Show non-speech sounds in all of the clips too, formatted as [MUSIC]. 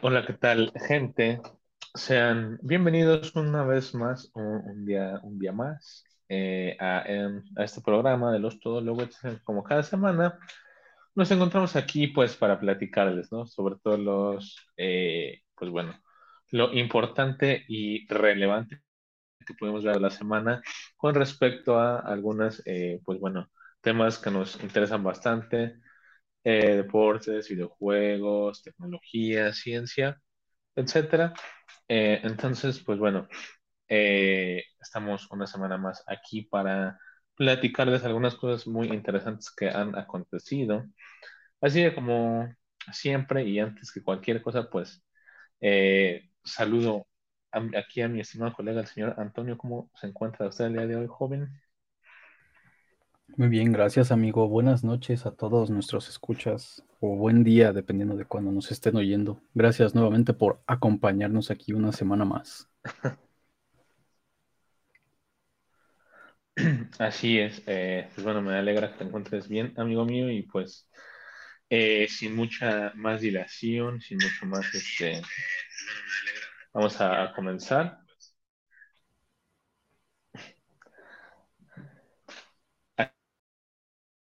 Hola, ¿qué tal, gente? Sean bienvenidos una vez más, un, un día, un día más, eh, a, em, a este programa de los Todólogos. Como cada semana, nos encontramos aquí, pues, para platicarles, ¿no? Sobre todo los, eh, pues, bueno, lo importante y relevante que podemos ver la semana con respecto a algunas, eh, pues, bueno, temas que nos interesan bastante eh, deportes, videojuegos, tecnología, ciencia, etcétera. Eh, entonces, pues bueno, eh, estamos una semana más aquí para platicarles algunas cosas muy interesantes que han acontecido. Así que como siempre y antes que cualquier cosa, pues saludo aquí a mi estimado colega, el señor Antonio. ¿Cómo se encuentra usted el día de hoy, joven? Muy bien, gracias amigo. Buenas noches a todos nuestros escuchas o buen día, dependiendo de cuando nos estén oyendo. Gracias nuevamente por acompañarnos aquí una semana más. [CLEARS THROAT] Así es. Eh, pues bueno, me alegra que te encuentres bien, amigo mío, y pues eh, sin mucha más dilación, sin mucho más, este, vamos a comenzar.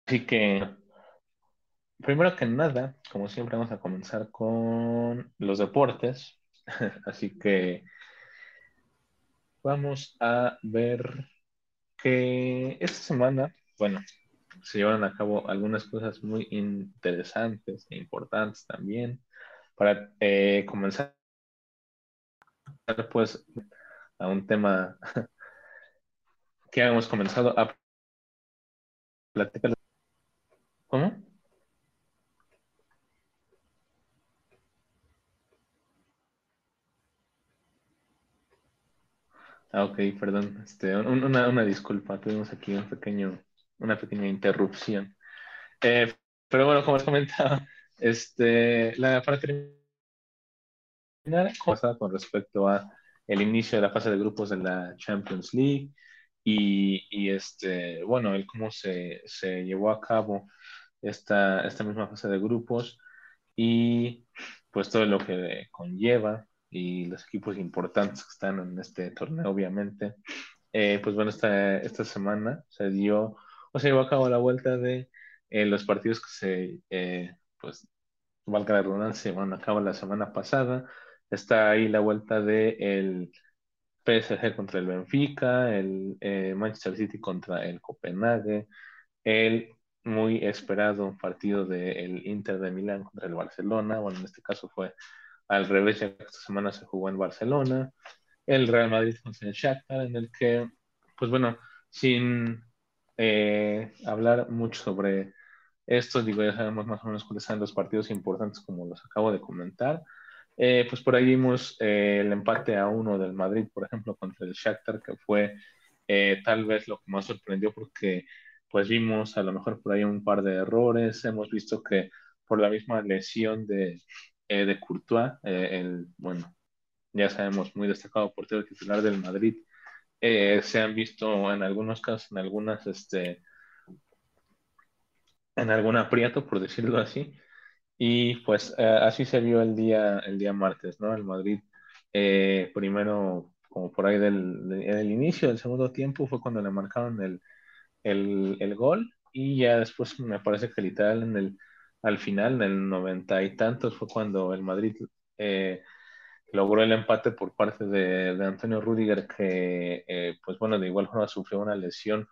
Así que, primero que nada, como siempre, vamos a comenzar con los deportes. [LAUGHS] Así que vamos a ver que esta semana, bueno, se llevaron a cabo algunas cosas muy interesantes e importantes también. Para eh, comenzar, pues, a un tema [LAUGHS] que hemos comenzado a platicar ¿Cómo? Ah, ok, perdón. Este, una, una disculpa, tuvimos aquí un pequeño, una pequeña interrupción. Eh, pero bueno, como les comentaba, este, la, para terminar, con respecto a el inicio de la fase de grupos de la Champions League y, y este, bueno, el cómo se, se llevó a cabo esta, esta misma fase de grupos y pues todo lo que conlleva y los equipos importantes que están en este torneo, obviamente. Eh, pues bueno, esta, esta semana se dio o se llevó a cabo la vuelta de eh, los partidos que se, eh, pues, valga la redundancia, se llevaron a cabo la semana pasada. Está ahí la vuelta de el PSG contra el Benfica, el Manchester City contra el Copenhague, el muy esperado partido del Inter de Milán contra el Barcelona, bueno, en este caso fue al revés, ya esta semana se jugó en Barcelona, el Real Madrid contra el Shakhtar, en el que, pues bueno, sin eh, hablar mucho sobre esto, digo, ya sabemos más o menos cuáles son los partidos importantes como los acabo de comentar, eh, pues por ahí vimos eh, el empate a uno del Madrid, por ejemplo, contra el Shakhtar, que fue tal vez lo que más sorprendió porque pues vimos a lo mejor por ahí un par de errores, hemos visto que por la misma lesión de, eh, de Courtois, eh, el, bueno, ya sabemos, muy destacado portero titular del Madrid, eh, se han visto en algunos casos, en algunas, este, en algún aprieto, por decirlo así, y pues así se vio el día, el día martes, ¿no? El Madrid primero, como por ahí del, del inicio del segundo tiempo, fue cuando le marcaron el el, el, gol. Y ya después me parece que literal en el, al final, en el noventa y tantos, fue cuando el Madrid eh, logró el empate por parte de, Antonio Rudiger, que eh, pues bueno, de igual forma sufrió una lesión,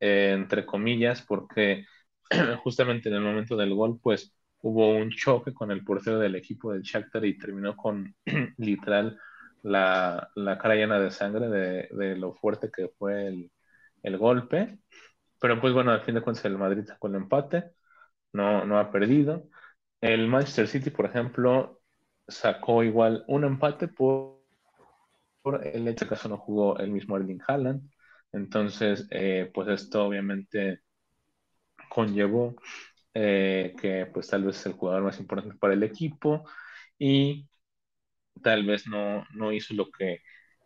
eh, entre comillas, porque [CLEARS THROAT] justamente en el momento del gol, pues hubo un choque con el portero del equipo del Shakhtar y terminó con [CLEARS THROAT] literal la, la cara llena de sangre de, de lo fuerte que fue el, el golpe. Pero pues bueno, al fin de cuentas el Madrid sacó el empate, no, no ha perdido. El Manchester City, por ejemplo, sacó igual un empate por, el hecho de que no jugó el mismo Erling Haaland. Entonces, eh, pues esto obviamente conllevó eh, que pues tal vez es el jugador más importante para el equipo y tal vez no, no hizo lo que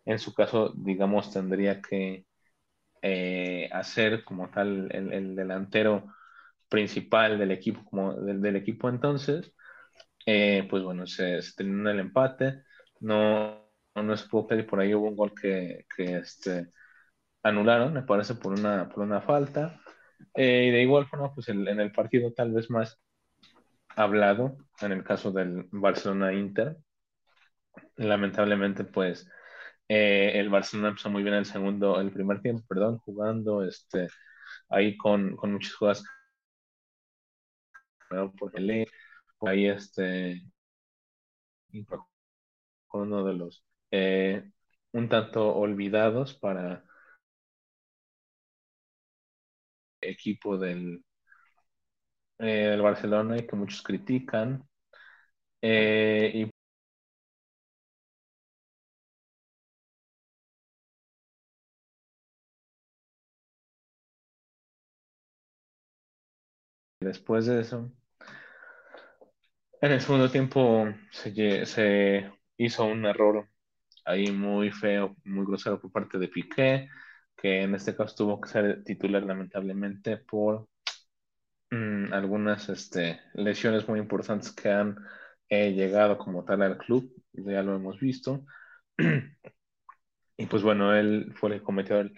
en su caso, digamos, tendría que, eh, hacer como tal el, delantero principal del equipo, como del, equipo entonces. eh, pues bueno, se, terminó el empate, no, no se pudo pedir, por ahí hubo un gol que, que este, anularon, me parece, por una, por una falta. Eh, y de igual forma, pues en el partido tal vez más hablado, en el caso del Barcelona-Inter, lamentablemente, pues eh, el Barcelona empezó muy bien el segundo, el primer tiempo, perdón, jugando este, ahí con, con muchas jugadas por el ahí este uno de los eh, un tanto olvidados para equipo del, eh, Barcelona y que muchos critican. Eh, y después de eso, en el segundo tiempo se, se hizo un error ahí muy feo, muy grosero por parte de Piqué, que en este caso tuvo que ser titular lamentablemente por mm, algunas este, lesiones muy importantes que han eh, llegado como tal al club, ya lo hemos visto. [CLEARS THROAT] y pues bueno, él fue el que cometió el,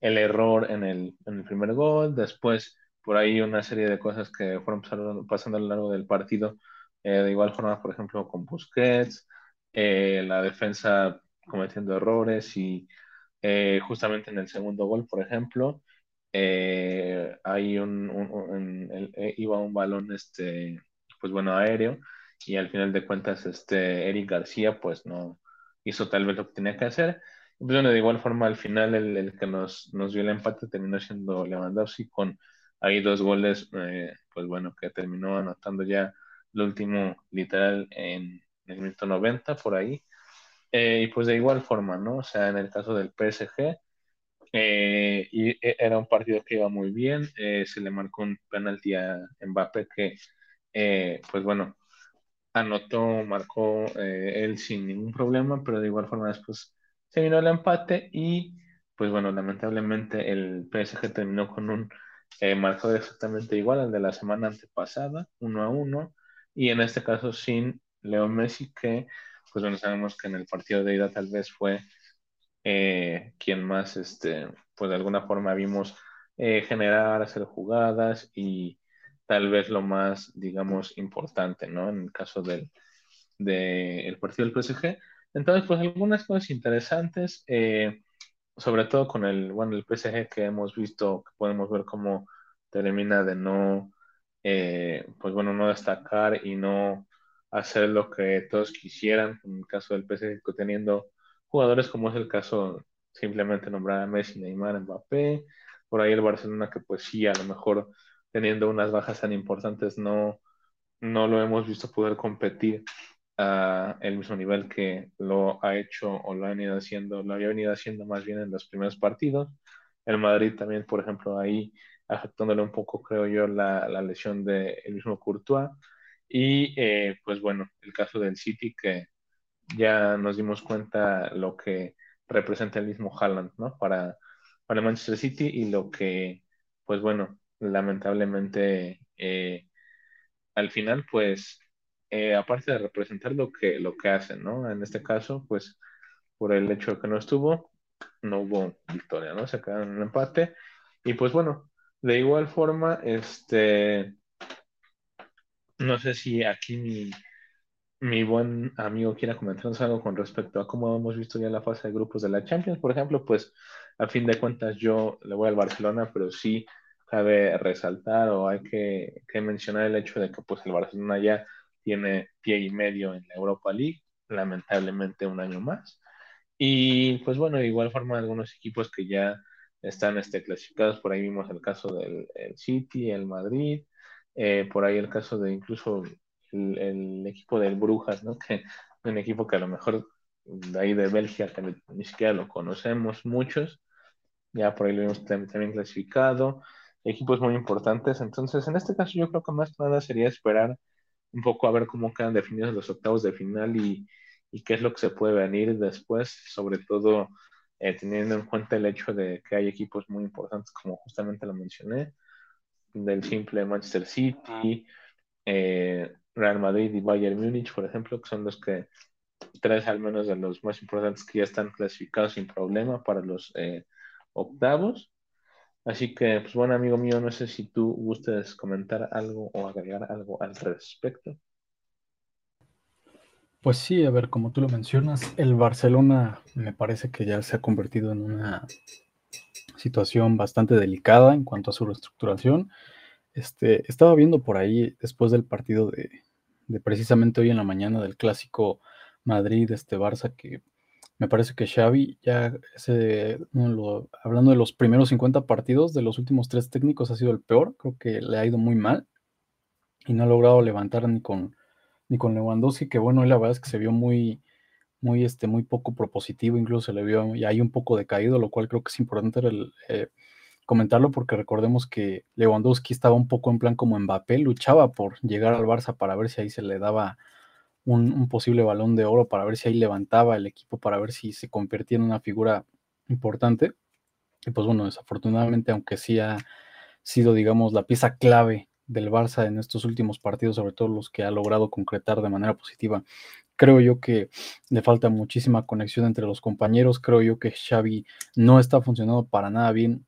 error en el, en el, primer gol, después por ahí una serie de cosas que fueron pasando, a lo largo del partido, eh, de igual forma, por ejemplo, con Busquets, eh, la defensa cometiendo errores y eh, justamente en el segundo gol, por ejemplo, eh, hay un, eh, iba un balón, este, pues bueno, aéreo, y al final de cuentas, este, Eric García, pues no hizo tal vez lo que tenía que hacer. Pues bueno, de igual forma, al final el, el que nos, nos, dio el empate terminó siendo Lewandowski con ahí dos goles, pues bueno, que terminó anotando ya el último literal en el minuto 90 por ahí. Eh, y pues de igual forma, ¿no? O sea, en el caso del PSG, eh, e, era un partido que iba muy bien, eh, se le marcó un penalti a Mbappé que, pues bueno, anotó, marcó él sin ningún problema, pero de igual forma después se vino el empate y, pues bueno, lamentablemente el PSG terminó con un marcador exactamente igual al de la semana antepasada, uno a uno, y en este caso sin Leo Messi que pues bueno, sabemos que en el partido de ida tal vez fue eh, quien más, este, pues de alguna forma vimos eh, generar, hacer jugadas y tal vez lo más, digamos, importante, ¿no? En el caso del de partido del PSG. Entonces, pues algunas cosas interesantes, eh, sobre todo con el, bueno, el PSG que hemos visto, que podemos ver cómo termina de no, pues bueno, no destacar y no hacer lo que todos quisieran, en el caso del PSG teniendo jugadores como es el caso simplemente nombrar a Messi, Neymar, Mbappé, por ahí el Barcelona que pues sí, a lo mejor teniendo unas bajas tan importantes no, no lo hemos visto poder competir a el mismo nivel que lo ha hecho o lo ha venido haciendo, lo había venido haciendo más bien en los primeros partidos. El Madrid también, por ejemplo, ahí afectándole un poco, creo yo, la, la lesión del el mismo Courtois. Y eh, pues bueno, el caso del City que ya nos dimos cuenta lo que representa el mismo Haaland, ¿no? Para, para Manchester City y lo que, pues bueno, lamentablemente eh, al final, pues, eh, aparte de representar lo que, lo que hacen, ¿no? En este caso, pues, por el hecho de que no estuvo, no hubo victoria, ¿no? Se quedaron en un empate. Y pues bueno, de igual forma, este, no sé si aquí mi, buen amigo quiera comentarnos algo con respecto a cómo hemos visto ya la fase de grupos de la Champions. Por ejemplo, pues a fin de cuentas yo le voy al Barcelona, pero sí cabe resaltar o hay que, mencionar el hecho de que pues el Barcelona ya tiene pie y medio en la Europa League, lamentablemente un año más. Y pues bueno, de igual forma algunos equipos que ya están este, clasificados, por ahí vimos el caso del City, el Madrid, eh, por ahí el caso de incluso el, equipo del Brujas, ¿no? Que un equipo que a lo mejor de ahí de Bélgica, que ni siquiera lo conocemos muchos, ya por ahí lo hemos también clasificado, equipos muy importantes. Entonces, en este caso, yo creo que más que nada sería esperar un poco a ver cómo quedan definidos los octavos de final y, y qué es lo que se puede venir después, sobre todo eh, teniendo en cuenta el hecho de que hay equipos muy importantes, como justamente lo mencioné, del simple Manchester City, eh, Real Madrid y Bayern Múnich, por ejemplo, que son los que tres al menos de los más importantes que ya están clasificados sin problema para los eh, octavos. Así que, pues bueno, amigo mío, no sé si tú gustes comentar algo o agregar algo al respecto. Pues sí, a ver, como tú lo mencionas, el Barcelona me parece que ya se ha convertido en una situación bastante delicada en cuanto a su reestructuración. Este, estaba viendo por ahí, después del partido de, de precisamente hoy en la mañana del clásico Madrid, este Barça, que me parece que Xavi ya ese, hablando de los primeros 50 partidos de los últimos tres técnicos ha sido el peor, creo que le ha ido muy mal y no ha logrado levantar ni con ni con Lewandowski, que bueno, la verdad es que se vio muy muy este muy poco propositivo, incluso se le vio y hay un poco decaído, lo cual creo que es importante eh, comentarlo porque recordemos que Lewandowski estaba un poco en plan como Mbappé, luchaba por llegar al Barça para ver si ahí se le daba un, posible balón de oro, para ver si ahí levantaba el equipo, para ver si se convertía en una figura importante. Y pues bueno, desafortunadamente, aunque sí ha sido, digamos, la pieza clave del Barça en estos últimos partidos, sobre todo los que ha logrado concretar de manera positiva, creo yo que le falta muchísima conexión entre los compañeros, creo yo que Xavi no está funcionando para nada bien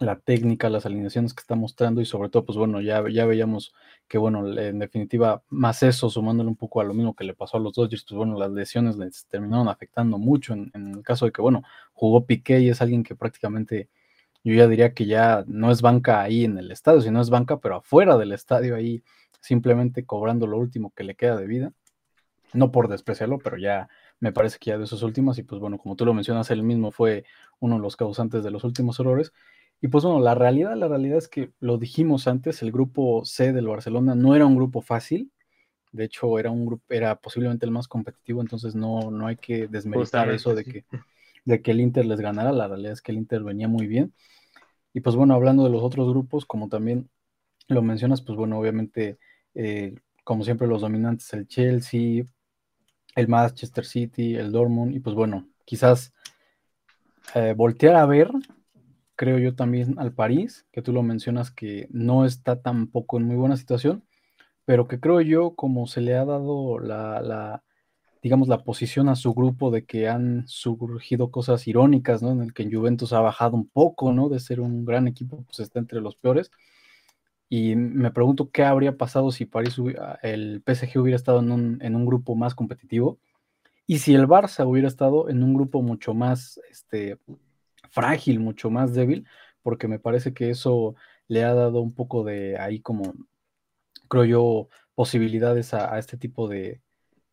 la técnica, las alineaciones que está mostrando y sobre todo, pues bueno, ya, ya veíamos que, bueno, en definitiva, más eso, sumándole un poco a lo mismo que le pasó a los Dodgers, pues bueno, las lesiones les terminaron afectando mucho en, el caso de que, bueno, jugó Piqué y es alguien que prácticamente, yo ya diría que ya no es banca ahí en el estadio, sino es banca, pero afuera del estadio ahí, simplemente cobrando lo último que le queda de vida. No por despreciarlo, pero ya me parece que ya de esos últimos, y pues bueno, como tú lo mencionas, él mismo fue uno de los causantes de los últimos errores. Y pues bueno, la realidad, la realidad es que lo dijimos antes, el grupo C del Barcelona no era un grupo fácil. De hecho, era un grupo, era posiblemente el más competitivo, entonces no, no hay que desmeritar eso de que, de que el Inter les ganara. La realidad es que el Inter venía muy bien. Y pues bueno, hablando de los otros grupos, como también lo mencionas, pues bueno, obviamente, eh, como siempre, los dominantes, el Chelsea, el Manchester City, el Dortmund, y pues bueno, quizás eh, voltear a ver creo yo también al París, que tú lo mencionas que no está tampoco en muy buena situación, pero que creo yo como se le ha dado la, digamos, la posición a su grupo de que han surgido cosas irónicas, ¿no? En el que en Juventus ha bajado un poco, ¿no? De ser un gran equipo, pues está entre los peores. Y me pregunto qué habría pasado si París, el PSG hubiera estado en un, en un grupo más competitivo y si el Barça hubiera estado en un grupo mucho más, este, frágil, mucho más débil, porque me parece que eso le ha dado un poco de ahí como, creo yo, posibilidades a, este tipo de,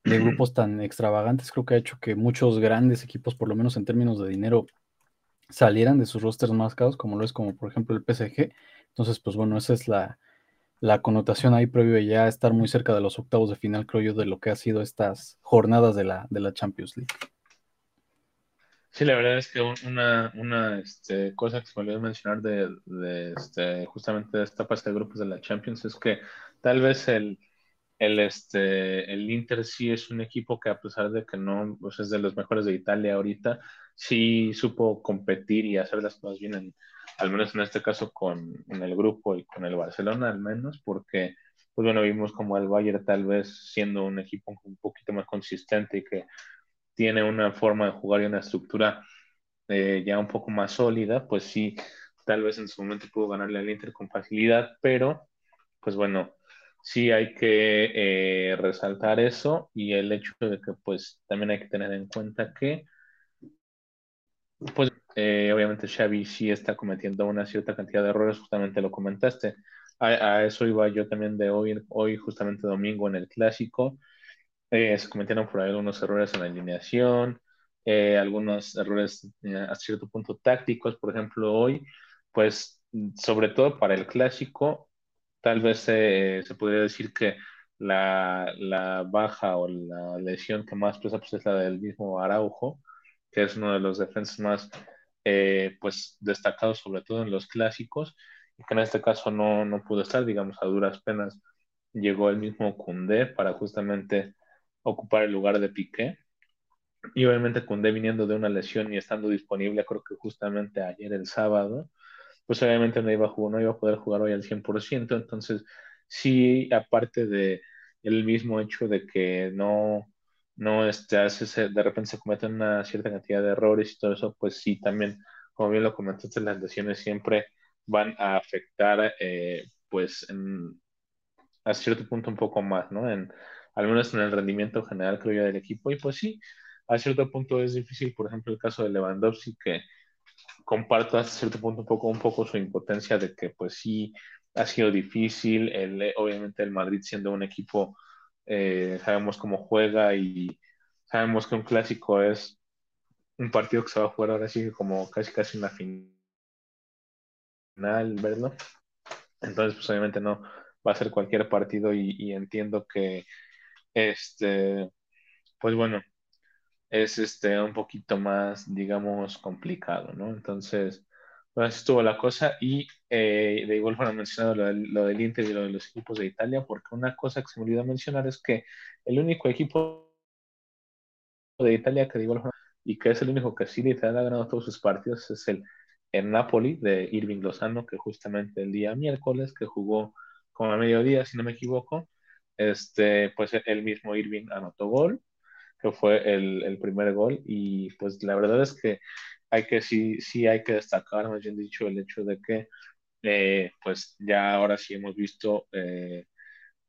grupos tan extravagantes. Creo que ha hecho que muchos grandes equipos, por lo menos en términos de dinero, salieran de sus rosters más caros, como lo es como por ejemplo el PSG. Entonces, pues bueno, esa es la, la connotación ahí previo ya estar muy cerca de los octavos de final, creo yo, de lo que ha sido estas jornadas de la, de la Champions League. Sí, la verdad es que una, una este, cosa que se me olvidó mencionar de, de este, justamente de esta fase de grupos de la Champions es que tal vez el, el, este, el Inter sí es un equipo que a pesar de que no pues es de los mejores de Italia ahorita, sí supo competir y hacer las cosas bien, al menos en este caso con en el grupo y con el Barcelona al menos, porque pues bueno, vimos como el Bayern tal vez siendo un equipo un poquito más consistente y que tiene una forma de jugar y una estructura eh, ya un poco más sólida, pues sí, tal vez en su momento pudo ganarle al Inter con facilidad, pero pues bueno, sí hay que eh, resaltar eso y el hecho de que pues también hay que tener en cuenta que pues eh, obviamente Xavi sí está cometiendo una cierta cantidad de errores, justamente lo comentaste. A, a, eso iba yo también de hoy, hoy justamente domingo en el clásico. Eh, se cometieron por ahí algunos errores en la alineación, eh, algunos errores eh, a cierto punto tácticos, por ejemplo, hoy, pues sobre todo para el clásico, tal vez se podría decir que la, la, baja o la lesión que más pesa pues, es la del mismo Araujo, que es uno de los defensas más pues destacados, sobre todo en los clásicos, y que en este caso no, no pudo estar, digamos, a duras penas. Llegó el mismo Cundé para justamente ocupar el lugar de Piqué. Y obviamente Cundé viniendo de una lesión y estando disponible, creo que justamente ayer el sábado, pues obviamente no iba a, jugar, no iba a poder jugar hoy al 100%. Entonces, sí, aparte de el mismo hecho de que no, no este, hace, de repente se cometen una cierta cantidad de errores y todo eso, pues sí, también, como bien lo comentaste, las lesiones siempre van a afectar, eh, pues, en, a cierto punto un poco más, ¿no? En, al menos en el rendimiento general, creo yo, del equipo. Y pues sí, a cierto punto es difícil, por ejemplo, el caso de Lewandowski, que comparto hasta cierto punto un poco, un poco su impotencia de que pues sí ha sido difícil, el, obviamente el Madrid siendo un equipo, eh, sabemos cómo juega y sabemos que un clásico es un partido que se va a jugar ahora sí como casi casi una final, ¿verdad? Entonces, pues obviamente no va a ser cualquier partido y entiendo que este, pues bueno, es este, un poquito más, digamos, complicado, ¿no? Entonces, así estuvo la cosa y eh, de igual forma mencionado lo lo del Inter y lo de los equipos de Italia, porque una cosa que se me olvidó mencionar es que el único equipo de Italia que de igual forma, y que es el único que sí literal ha ganado todos sus partidos es el, el Napoli de Irving Lozano, que justamente el día miércoles, que jugó como a mediodía, si no me equivoco, este, pues el mismo Irving anotó gol que fue el, el, primer gol y pues la verdad es que hay que sí hay que destacar, más bien dicho, el hecho de que eh, pues ya ahora sí hemos visto eh,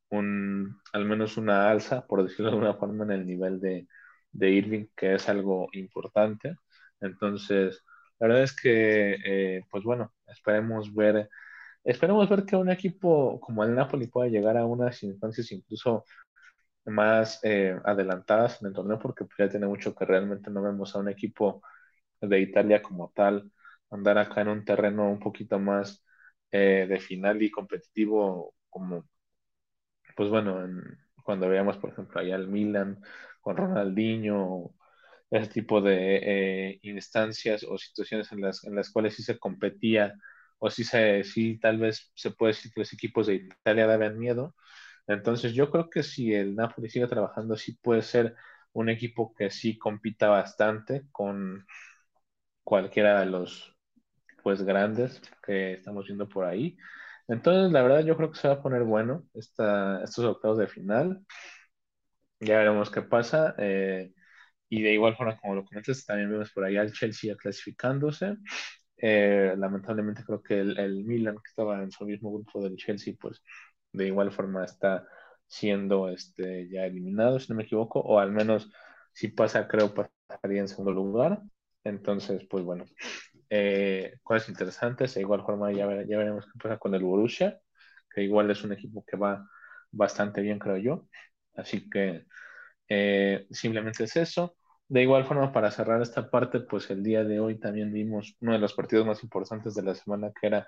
un, al menos una alza, por decirlo de alguna forma, en el nivel de, de Irving, que es algo importante. Entonces, la verdad es que, eh, pues bueno, esperemos ver, esperemos ver que un equipo como el Napoli pueda llegar a unas instancias incluso más eh, adelantadas en el torneo porque pues, ya tiene mucho que realmente no vemos a un equipo de Italia como tal andar acá en un terreno un poquito más eh, de final y competitivo como pues bueno cuando veamos por ejemplo allá el Milan con Ronaldinho ese tipo de eh, instancias o situaciones en las, en las cuales sí se competía o sí, se, sí tal vez se puede decir que los equipos de Italia daban miedo entonces yo creo que si el Napoli sigue trabajando, sí puede ser un equipo que sí compita bastante con cualquiera de los pues grandes que estamos viendo por ahí. Entonces, la verdad, yo creo que se va a poner bueno esta, estos octavos de final. Ya veremos qué pasa. Eh, y de igual forma, como lo comentas, también vemos por ahí al Chelsea clasificándose. Eh, lamentablemente creo que el, el, Milan, que estaba en su mismo grupo del Chelsea, pues de igual forma está siendo este, ya eliminado, si no me equivoco, o al menos si pasa, creo pasaría en segundo lugar. Entonces, pues bueno, eh, cosas interesantes. De igual forma, ya, ya veremos qué pasa con el Borussia, que igual es un equipo que va bastante bien, creo yo. Así que eh, simplemente es eso. De igual forma, para cerrar esta parte, pues el día de hoy también vimos uno de los partidos más importantes de la semana, que era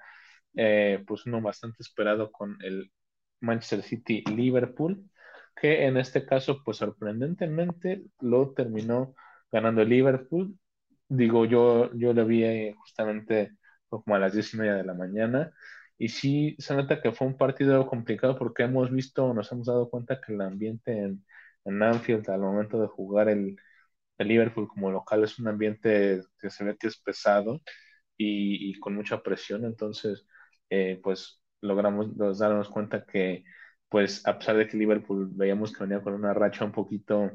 eh, pues uno bastante esperado con el Manchester City Liverpool, que en este caso, pues sorprendentemente lo terminó ganando el Liverpool. Digo, yo, yo lo vi eh, justamente como a las diez y media de la mañana. Y sí se nota que fue un partido complicado porque hemos visto, nos hemos dado cuenta que el ambiente en, en Anfield al momento de jugar el, el, Liverpool como local es un ambiente que se ve que es pesado y, con mucha presión. Entonces, eh, pues logramos darnos cuenta que, pues, a pesar de que Liverpool veíamos que venía con una racha un poquito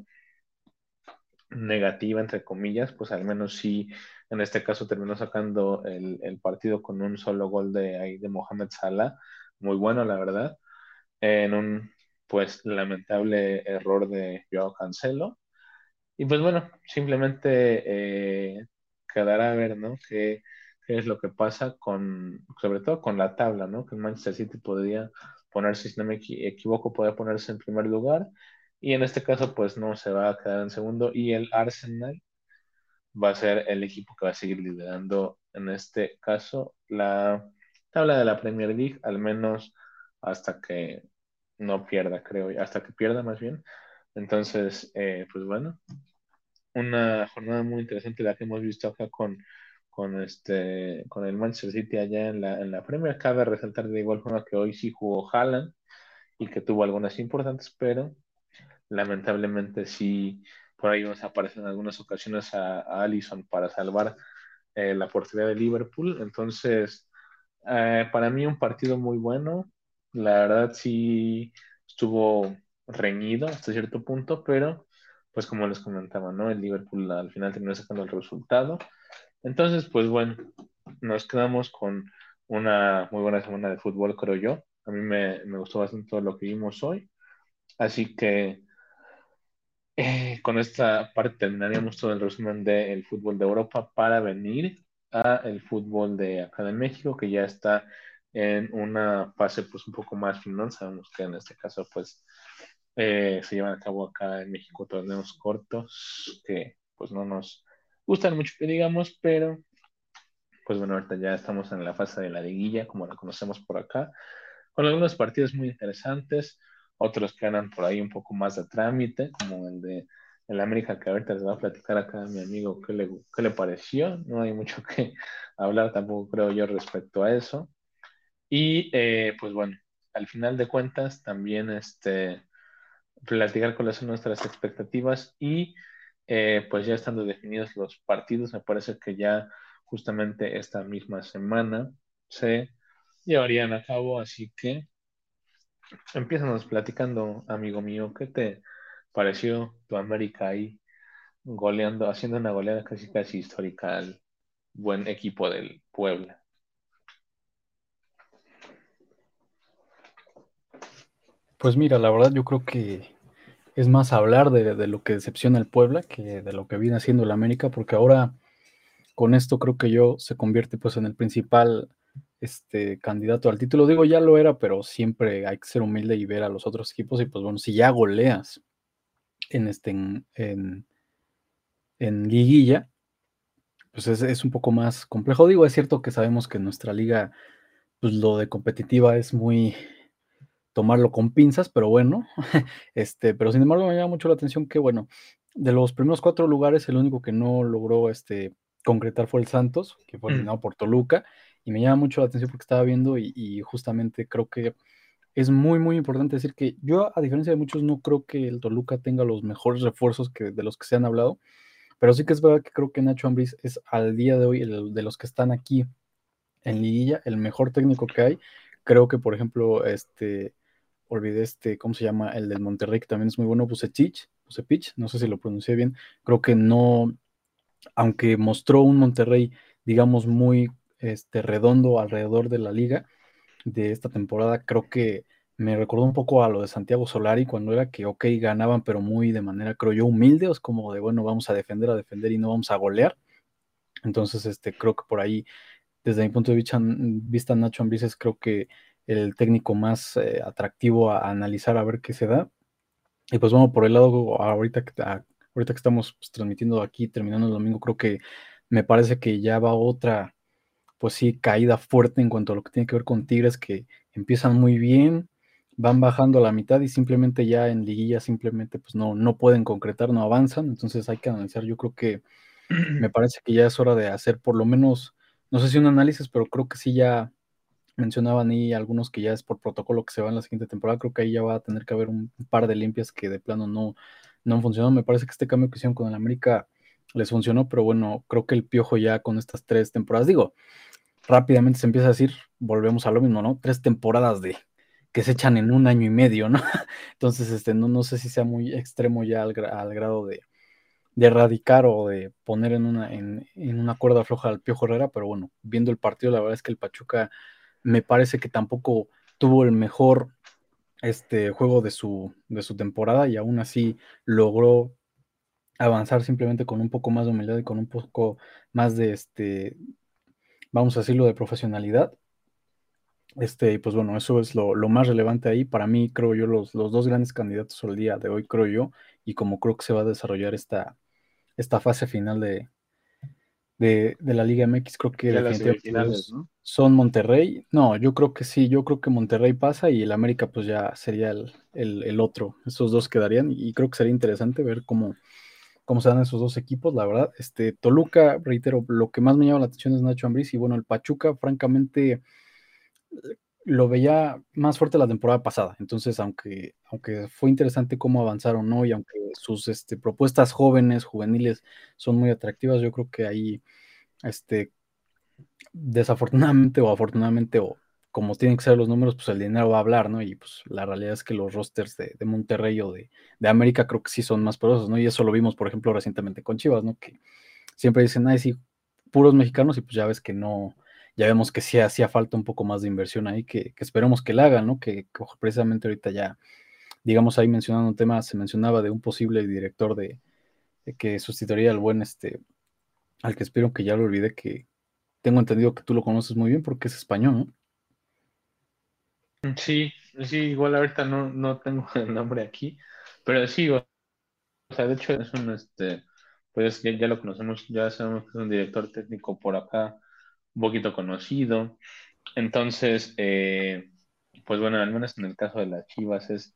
negativa, entre comillas, pues al menos sí, en este caso terminó sacando el, el partido con un solo gol de ahí de Mohamed Salah, muy bueno, la verdad, en un, pues, lamentable error de Joao Cancelo. Y pues bueno, simplemente eh, quedará a ver, ¿no? Qué es lo que pasa con, sobre todo con la tabla, ¿no? Que el Manchester City podría ponerse, si no me equivoco, puede ponerse en primer lugar y en este caso pues no se va a quedar en segundo y el Arsenal va a ser el equipo que va a seguir liderando en este caso la tabla de la Premier League, al menos hasta que no pierda, creo, hasta que pierda más bien. Entonces, eh, pues bueno, una jornada muy interesante la que hemos visto acá con con este con el Manchester City allá en la, en la Premier. Cabe resaltar de igual forma que hoy sí jugó Haaland y que tuvo algunas importantes, pero lamentablemente sí por ahí nos aparecen en algunas ocasiones a, a Allison para salvar eh, la portería de Liverpool. Entonces, eh, para mí un partido muy bueno. La verdad sí estuvo reñido hasta cierto punto, pero pues como les comentaba, ¿no? El Liverpool al final terminó sacando el resultado. Entonces, pues bueno, nos quedamos con una muy buena semana de fútbol, creo yo. A mí me, me gustó bastante todo lo que vimos hoy. Así que eh, con esta parte terminaríamos todo el resumen del fútbol de Europa para venir a el fútbol de acá de México, que ya está en una fase pues un poco más final. Sabemos que en este caso pues eh, se llevan a cabo acá en México torneos cortos que pues no nos gustan mucho que digamos, pero pues bueno, ahorita ya estamos en la fase de la liguilla, como la conocemos por acá, con algunos partidos muy interesantes otros que ganan por ahí un poco más de trámite, como el de el América, que ahorita les va a platicar acá a mi amigo qué le, qué le pareció. No hay mucho que [LAUGHS] hablar tampoco, creo yo, respecto a eso. Y eh, pues bueno, al final de cuentas, también este, platicar cuáles son nuestras expectativas y eh, pues ya estando definidos los partidos, me parece que ya justamente esta misma semana se llevarían a cabo, así que Empiezanos platicando, amigo mío, ¿qué te pareció tu América ahí goleando, haciendo una goleada casi casi histórica al buen equipo del Puebla? Pues mira, la verdad yo creo que es más hablar de, de, lo que decepciona el Puebla que de lo que viene haciendo el América, porque ahora con esto creo que yo se convierte pues en el principal este candidato al título. Digo, ya lo era, pero siempre hay que ser humilde y ver a los otros equipos. Y pues bueno, si ya goleas en este en, en, liguilla, pues es, un poco más complejo. Digo, es cierto que sabemos que nuestra liga, pues lo de competitiva es muy tomarlo con pinzas, pero bueno, [LAUGHS] [LAUGHS] este, pero sin embargo me llama mucho la atención que, bueno, de los primeros cuatro lugares, el único que no logró este, concretar fue el Santos, que fue mm. eliminado por Toluca, y me llama mucho la atención porque estaba viendo y, justamente creo que es muy, muy importante decir que yo, a diferencia de muchos, no creo que el Toluca tenga los mejores refuerzos que, de los que se han hablado, pero sí que es verdad que creo que Nacho Ambriz es al día de hoy, el, de los que están aquí en Liguilla, el mejor técnico que hay. Creo que, por ejemplo, este, olvidé este, ¿cómo se llama? El del Monterrey, que también es muy bueno, Pusechich, Pusepich, no sé si lo pronuncié bien. Creo que no, aunque mostró un Monterrey, digamos, muy este, redondo alrededor de la liga de esta temporada, creo que me recordó un poco a lo de Santiago Solari cuando era que, ok, ganaban, pero muy de manera, creo yo, humilde, es como de, bueno, vamos a defender, a defender y no vamos a golear. Entonces, este, creo que por ahí, desde mi punto de vista, Nacho Ambrices, creo que el técnico más eh, atractivo a, analizar, a ver qué se da. Y pues bueno, por el lado, ahorita que, ahorita que estamos pues, transmitiendo aquí, terminando el domingo, creo que me parece que ya va otra pues sí, caída fuerte en cuanto a lo que tiene que ver con Tigres, que empiezan muy bien, van bajando a la mitad y simplemente ya en liguilla simplemente pues no, no pueden concretar, no avanzan, entonces hay que analizar, yo creo que [CLEARS THROAT] me parece que ya es hora de hacer por lo menos, no sé si un análisis, pero creo que sí ya mencionaban ahí algunos que ya es por protocolo que se va en la siguiente temporada, creo que ahí ya va a tener que haber un, par de limpias que de plano no, no han funcionado, me parece que este cambio que hicieron con el América les funcionó, pero bueno, creo que el Piojo ya con estas tres temporadas, digo, rápidamente se empieza a decir, volvemos a lo mismo, ¿no? Tres temporadas de que se echan en un año y medio, ¿no? [LAUGHS] Entonces, este, no, no sé si sea muy extremo ya al, grado de, erradicar o de poner en una, en, una cuerda floja al Piojo Herrera, pero bueno, viendo el partido, la verdad es que el Pachuca me parece que tampoco tuvo el mejor este, juego de su, de su temporada y aún así logró avanzar simplemente con un poco más de humildad y con un poco más de este vamos a decirlo, de profesionalidad. Este, pues bueno, eso es lo, más relevante ahí. Para mí, creo yo, los, dos grandes candidatos al día de hoy, creo yo, y como creo que se va a desarrollar esta, esta fase final de, de, la Liga MX, creo que son Monterrey. No, yo creo que sí, yo creo que Monterrey pasa y el América pues ya sería el, el otro. Esos dos quedarían y creo que sería interesante ver cómo, cómo se dan esos dos equipos, la verdad. Este, Toluca, reitero, lo que más me llama la atención es Nacho Ambriz y bueno, el Pachuca, francamente, lo veía más fuerte la temporada pasada. Entonces, aunque, aunque fue interesante cómo avanzaron, ¿no? Y aunque sus este, propuestas jóvenes, juveniles, son muy atractivas, yo creo que ahí, este, desafortunadamente o afortunadamente, o como tienen que ser los números, pues el dinero va a hablar, ¿no? Y pues la realidad es que los rosters de, Monterrey o de, América creo que sí son más poderosos, ¿no? Y eso lo vimos, por ejemplo, recientemente con Chivas, ¿no? Que siempre dicen, ay, sí, puros mexicanos, y pues ya ves que no, ya vemos que sí hacía falta un poco más de inversión ahí, que, esperemos que la hagan, ¿no? Que, precisamente ahorita ya, digamos ahí mencionando un tema, se mencionaba de un posible director de, que sustituiría al buen, este, al que espero que ya lo olvide, que tengo entendido que tú lo conoces muy bien porque es español, ¿no? Sí, sí, igual ahorita no, no tengo [LAUGHS] el nombre aquí, pero sí, o sea, de hecho es un, este, pues ya, ya lo conocemos, ya sabemos que es un director técnico por acá, un poquito conocido. Entonces, eh, pues bueno, al menos en el caso de las Chivas es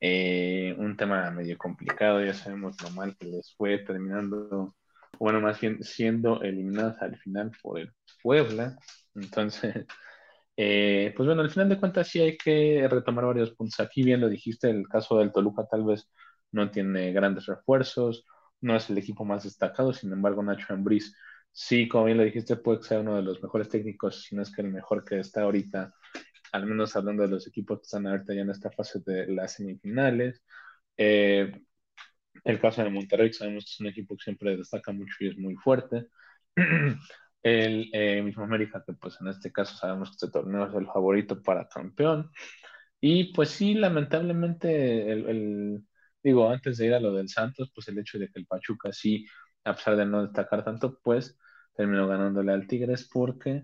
eh, un tema medio complicado, ya sabemos lo mal que les fue terminando, bueno, más bien siendo eliminados al final por el Puebla. Entonces, [LAUGHS] eh, pues bueno, al final de cuentas sí hay que retomar varios puntos. Aquí bien lo dijiste, el caso del Toluca tal vez no tiene grandes refuerzos, no es el equipo más destacado, sin embargo Nacho Ambriz sí, como bien lo dijiste, puede ser uno de los mejores técnicos, si no es que el mejor que está ahorita, al menos hablando de los equipos que están ahorita ya en esta fase de las semifinales. Eh, el caso de Monterrey, sabemos que es un equipo que siempre destaca mucho y es muy fuerte. [CLEARS THROAT] El eh, mismo América, que pues en este caso sabemos que este torneo es el favorito para campeón. Y pues sí, lamentablemente, el, digo, antes de ir a lo del Santos, pues el hecho de que el Pachuca sí, a pesar de no destacar tanto, pues terminó ganándole al Tigres porque,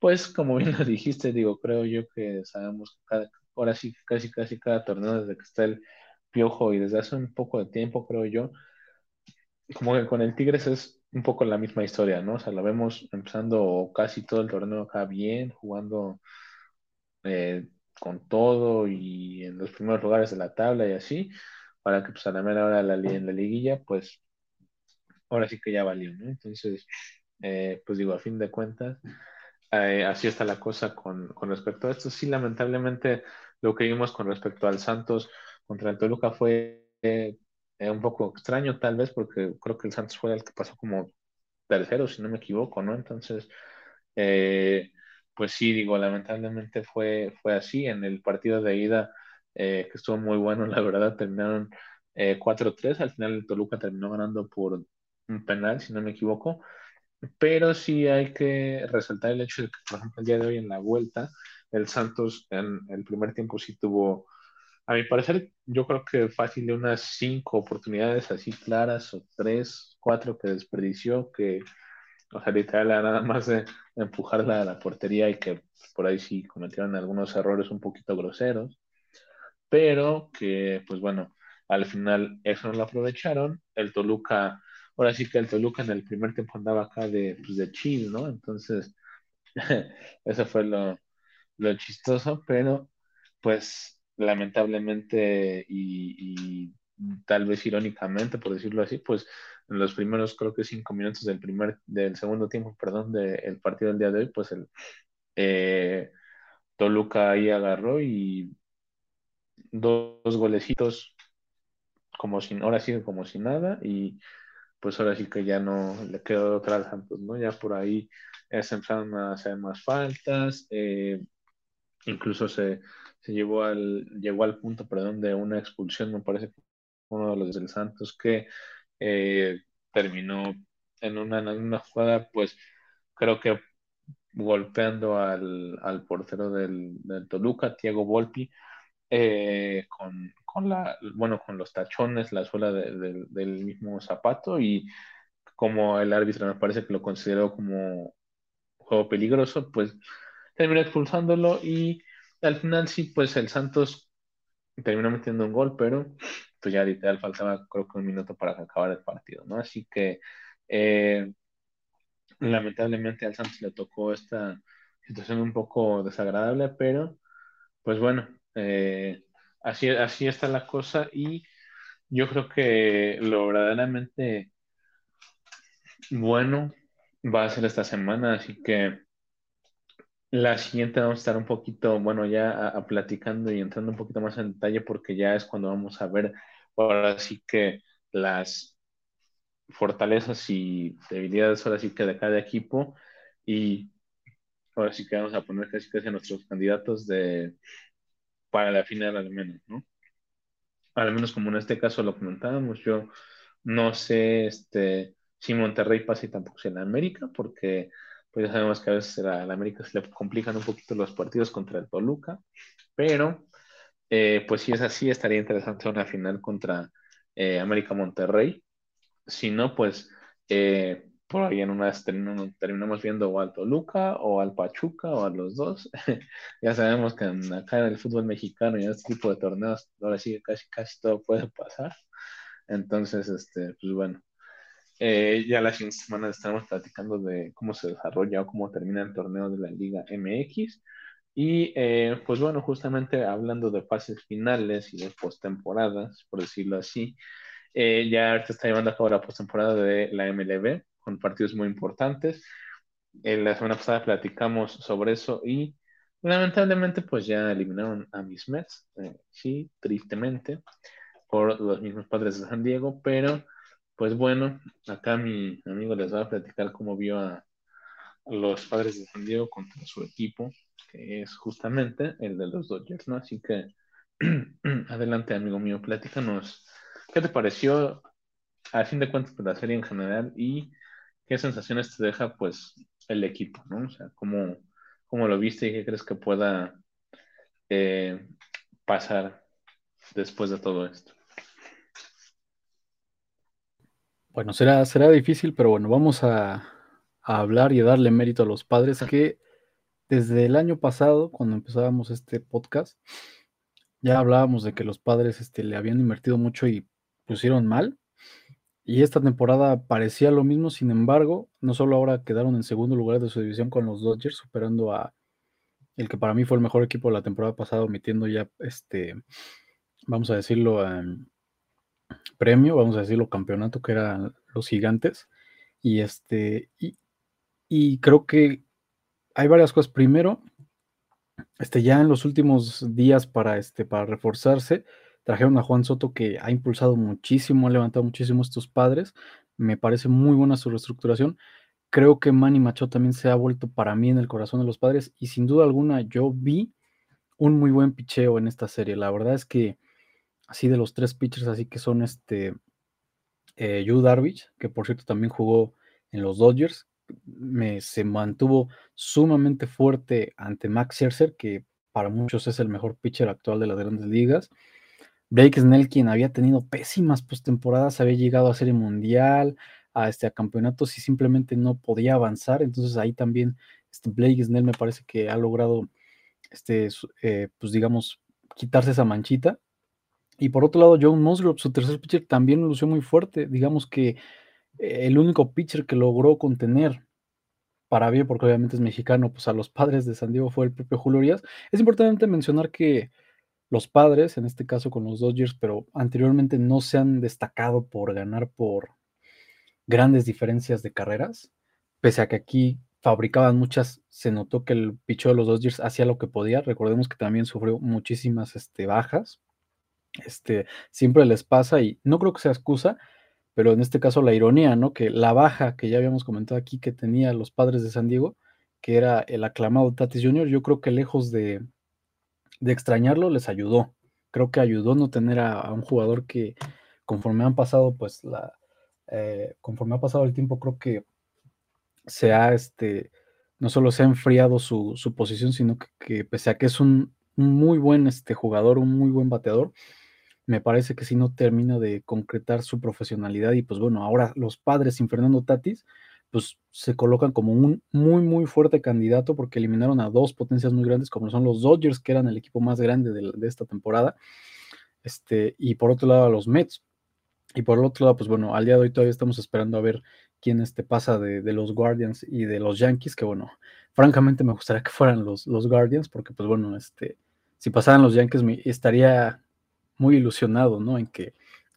pues como bien lo dijiste, digo, creo yo que sabemos cada, ahora sí, casi, casi cada torneo desde que está el Piojo y desde hace un poco de tiempo, creo yo, como que con el Tigres es un poco la misma historia, ¿no? O sea, la vemos empezando casi todo el torneo acá bien, jugando eh, con todo y en los primeros lugares de la tabla y así, para que pues a la mera hora la, en la liguilla, pues ahora sí que ya valió, ¿no? Entonces, eh, pues digo, a fin de cuentas, eh, así está la cosa con, con, respecto a esto. Sí, lamentablemente lo que vimos con respecto al Santos contra el Toluca fue un poco extraño tal vez porque creo que el Santos fue el que pasó como tercero, si no me equivoco, ¿no? Entonces, eh, pues sí, digo, lamentablemente fue, fue así. En el partido de ida, eh, que estuvo muy bueno, [LAUGHS] la verdad, terminaron 4-3. Eh, Al final el Toluca terminó ganando por un penal, si no me equivoco. Pero sí hay que resaltar el hecho de que, por ejemplo, el día de hoy en la vuelta, el Santos en el primer tiempo sí tuvo a mi parecer, yo creo que fácil de unas cinco oportunidades así claras o tres, cuatro que desperdició, que, o sea, literal, nada más de empujarla a la portería y que por ahí sí cometieron algunos errores un poquito groseros, pero que, pues bueno, al final eso no lo aprovecharon. El Toluca, ahora sí que el Toluca en el primer tiempo andaba acá de, pues de ¿no? Entonces, [LAUGHS] eso fue lo, lo chistoso, pero pues lamentablemente y, tal vez irónicamente, por decirlo así, pues en los primeros creo que cinco minutos del primer, del segundo tiempo, perdón, del partido del día de hoy, pues el eh, Toluca ahí agarró y dos, golecitos como sin, ahora sí como si nada, y pues ahora sí que ya no le quedó otra al Santos, ¿no? Ya por ahí se empezaron a hacer más faltas, eh, incluso se se llevó al, llegó al punto, perdón, de una expulsión, me parece que uno de los del Santos que eh, terminó en una, una jugada, pues creo que golpeando al, al portero del, Toluca, Tiago Volpi, eh, con, con, la, bueno, con los tachones, la suela del mismo zapato y como el árbitro me parece que lo consideró como juego peligroso, pues terminó expulsándolo y al final sí, pues el Santos terminó metiendo un gol, pero pues ya literal faltaba creo que un minuto para acabar el partido, ¿no? Así que eh, lamentablemente al Santos le tocó esta situación un poco desagradable, pero pues bueno, eh, así, así está la cosa y yo creo que lo verdaderamente bueno va a ser esta semana, así que la siguiente vamos a estar un poquito, bueno, ya a, platicando y entrando un poquito más en detalle porque ya es cuando vamos a ver ahora sí que las fortalezas y debilidades ahora sí que de cada equipo y ahora sí que vamos a poner casi casi a nuestros candidatos de para la final al menos, ¿no? Al menos como en este caso lo comentábamos, yo no sé este, si Monterrey pasa y tampoco si en América, porque pues ya sabemos que a veces a la América se le complican un poquito los partidos contra el Toluca, pero eh, pues si es así, estaría interesante una final contra eh, América Monterrey. Si no, pues eh, por ahí en una terminamos, viendo o al Toluca o al Pachuca o a los dos. [LAUGHS] ya sabemos que acá en el fútbol mexicano y en este tipo de torneos ahora sí casi, casi todo puede pasar. Entonces, este, pues bueno, ya la siguiente semana estaremos platicando de cómo se desarrolla o cómo termina el torneo de la Liga MX. Y eh, pues bueno, justamente hablando de fases finales y de postemporadas, por decirlo así, eh, ya ahorita está llevando a cabo la postemporada de la MLB con partidos muy importantes. Eh, la semana pasada platicamos sobre eso y lamentablemente pues ya eliminaron a mis Mets, sí, tristemente, por los mismos padres de San Diego, pero pues bueno, acá mi amigo les va a platicar cómo vio a los padres de San Diego contra su equipo que es justamente el de los Dodgers, ¿no? Así que [CLEARS THROAT] adelante, amigo mío, platícanos qué te pareció a fin de cuentas la serie en general y qué sensaciones te deja pues el equipo, ¿no? O sea, cómo, cómo lo viste y qué crees que pueda eh, pasar después de todo esto. Bueno, será, será difícil, pero bueno, vamos a, hablar y a darle mérito a los padres que desde el año pasado, cuando empezábamos este podcast, ya hablábamos de que los padres este, le habían invertido mucho y pusieron mal. Y esta temporada parecía lo mismo, sin embargo, no solo ahora quedaron en segundo lugar de su división con los Dodgers, superando a el que para mí fue el mejor equipo de la temporada pasada, omitiendo ya este, vamos a decirlo, premio, vamos a decirlo, campeonato, que eran los gigantes. Y este, y, y creo que hay varias cosas. Primero, este, ya en los últimos días para, este, para reforzarse, trajeron a Juan Soto que ha impulsado muchísimo, ha levantado muchísimo estos padres. Me parece muy buena su reestructuración. Creo que Manny Macho también se ha vuelto para mí en el corazón de los padres y sin duda alguna yo vi un muy buen picheo en esta serie. La verdad es que así de los tres pitchers, así que son este eh, Yu Darvish, que por cierto también jugó en los Dodgers, me, se mantuvo sumamente fuerte ante Max Scherzer, que para muchos es el mejor pitcher actual de las grandes ligas. Blake Snell, quien había tenido pésimas postemporadas, había llegado a serie mundial, a, este, a campeonatos y simplemente no podía avanzar. Entonces ahí también este Blake Snell me parece que ha logrado, este, eh, pues digamos, quitarse esa manchita. Y por otro lado, John Musgrove, su tercer pitcher, también lució muy fuerte. Digamos que el único pitcher que logró contener para bien, porque obviamente es mexicano, pues a los padres de San Diego fue el propio Julio Urias. Es importante mencionar que los padres, en este caso con los Dodgers, pero anteriormente no se han destacado por ganar por grandes diferencias de carreras, pese a que aquí fabricaban muchas, se notó que el picho de los Dodgers hacía lo que podía. Recordemos que también sufrió muchísimas este, bajas. Este, siempre les pasa y no creo que sea excusa, pero en este caso la ironía, ¿no? Que la baja que ya habíamos comentado aquí que tenía los padres de San Diego, que era el aclamado Tatis Jr., yo creo que lejos de, extrañarlo, les ayudó. Creo que ayudó no tener a, un jugador que conforme han pasado, pues la, eh, conforme ha pasado el tiempo, creo que se ha, este, no solo se ha enfriado su, posición, sino que, pese a que es un, un, muy buen este, jugador, un muy buen bateador, me parece que si no termina de concretar su profesionalidad y pues bueno, ahora los padres sin Fernando Tatis, pues se colocan como un muy, muy fuerte candidato porque eliminaron a dos potencias muy grandes como son los Dodgers, que eran el equipo más grande de, esta temporada, este, y por otro lado a los Mets. Y por el otro lado, pues bueno, al día de hoy todavía estamos esperando a ver quién este pasa de, los Guardians y de los Yankees, que bueno, francamente me gustaría que fueran los, los Guardians, porque pues bueno, este, si pasaran los Yankees me estaría muy ilusionado, ¿no? En que,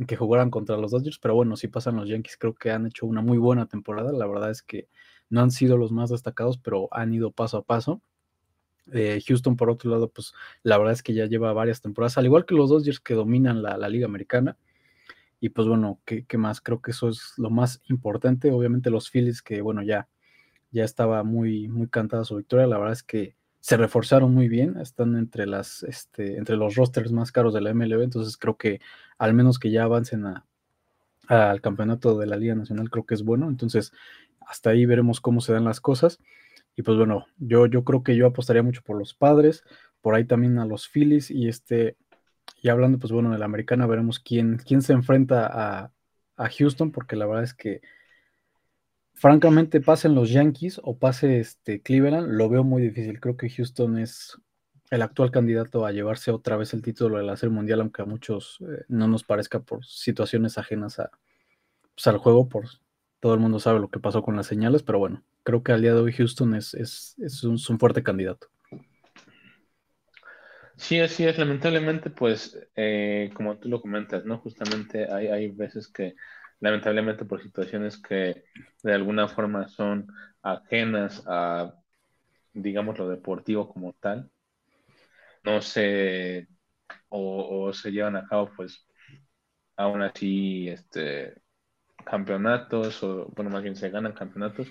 que jugaran contra los Dodgers, pero bueno, si pasan los Yankees, creo que han hecho una muy buena temporada. La verdad es que no han sido los más destacados, pero han ido paso a paso. Eh, Houston, por otro lado, pues la verdad es que ya lleva varias temporadas, al igual que los Dodgers que dominan la, Liga Americana. Y pues bueno, ¿qué, ¿qué, más? Creo que eso es lo más importante. Obviamente los Phillies que, bueno, ya ya estaba muy, muy cantada su victoria. La verdad es que se reforzaron muy bien, están entre, las, este, entre los rosters más caros de la MLB, entonces creo que al menos que ya avancen al campeonato de la Liga Nacional, creo que es bueno. Entonces, hasta ahí veremos cómo se dan las cosas. Y pues bueno, yo, yo creo que yo apostaría mucho por los padres, por ahí también a los Phillies y este, y hablando pues bueno de la americana, veremos quién, quién se enfrenta a, a Houston, porque la verdad es que francamente pasen los Yankees o pase este Cleveland, lo veo muy difícil. Creo que Houston es el actual candidato a llevarse otra vez el título de la Serie Mundial, aunque a muchos eh, no nos parezca por situaciones ajenas a, pues, al juego, por todo el mundo sabe lo que pasó con las señales, pero bueno, creo que al día de hoy Houston es, es, un, fuerte candidato. Sí, así es. Lamentablemente, pues, eh, como tú lo comentas, ¿no? Justamente hay, hay veces que lamentablemente por situaciones que de alguna forma son ajenas a, digamos, lo deportivo como tal, no se, o, se llevan a cabo, pues, aún así, este, campeonatos, o, bueno, más bien se ganan campeonatos,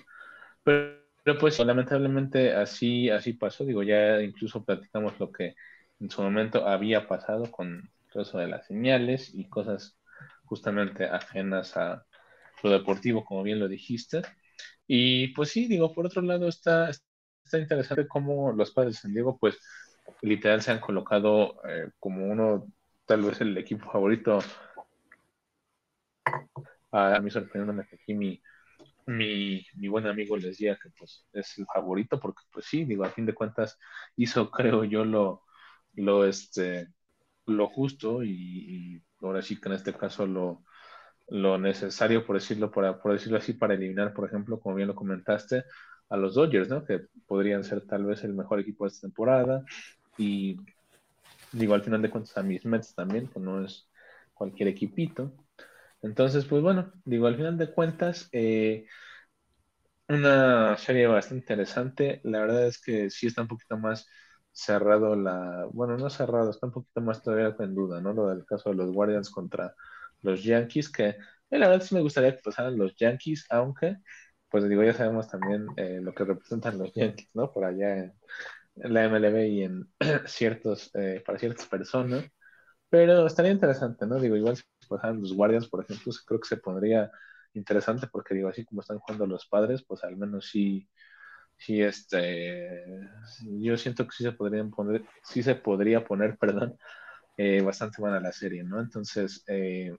pero, pues, lamentablemente así, así pasó, digo, ya incluso platicamos lo que en su momento había pasado con todo eso de las señales y cosas justamente ajenas a lo deportivo, como bien lo dijiste. Y pues sí, digo, por otro lado está, está interesante cómo los padres de San Diego, pues literal se han colocado eh, como uno, tal vez el equipo favorito. A, mí sorprendiéndome que aquí mi, mi, mi, buen amigo les decía que pues es el favorito, porque pues sí, digo, a fin de cuentas hizo, creo yo, lo, lo, este, lo justo y ahora sí que en este caso lo, lo necesario, por decirlo, para, por decirlo así, para eliminar, por ejemplo, como bien lo comentaste, a los Dodgers, ¿no? Que podrían ser tal vez el mejor equipo de esta temporada. Y digo, al final de cuentas a mis Mets también, que no es cualquier equipito. Entonces, pues bueno, digo, al final de cuentas, eh, una serie bastante interesante. La verdad es que sí está un poquito más cerrado la, bueno, no cerrado, está un poquito más todavía en duda, ¿no? Lo del caso de los Guardians contra los Yankees, que eh, la verdad sí me gustaría que pasaran los Yankees, aunque, pues digo, ya sabemos también eh, lo que representan los Yankees, ¿no? Por allá en, la MLB y en [CLEARS THROAT] ciertos, eh, para ciertas personas. Pero estaría interesante, ¿no? Digo, igual si pasaran los Guardians, por ejemplo, creo que se pondría interesante porque digo, así como están jugando los padres, pues al menos sí sí, este, yo siento que sí se podrían poner, sí se podría poner, [LAUGHS] perdón, eh, bastante buena la serie, ¿no? Entonces, eh,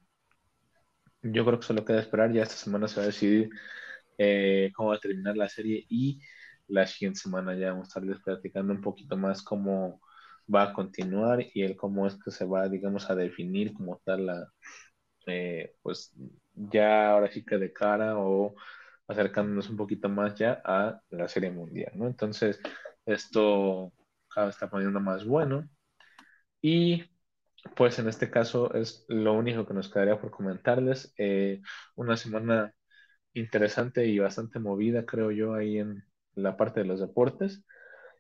yo creo que solo queda esperar, ya esta semana se va a decidir eh, cómo va a terminar la serie y la siguiente semana ya vamos a estarles platicando un poquito más cómo va a continuar y el cómo es que se va, digamos, a definir como tal la, pues ya ahora sí que de cara o acercándonos un poquito más ya a la Serie Mundial, ¿no? Entonces, esto cada vez está poniendo más bueno. Y pues en este caso es lo único que nos quedaría por comentarles. Eh, una semana interesante y bastante movida, creo yo, ahí en la parte de los deportes.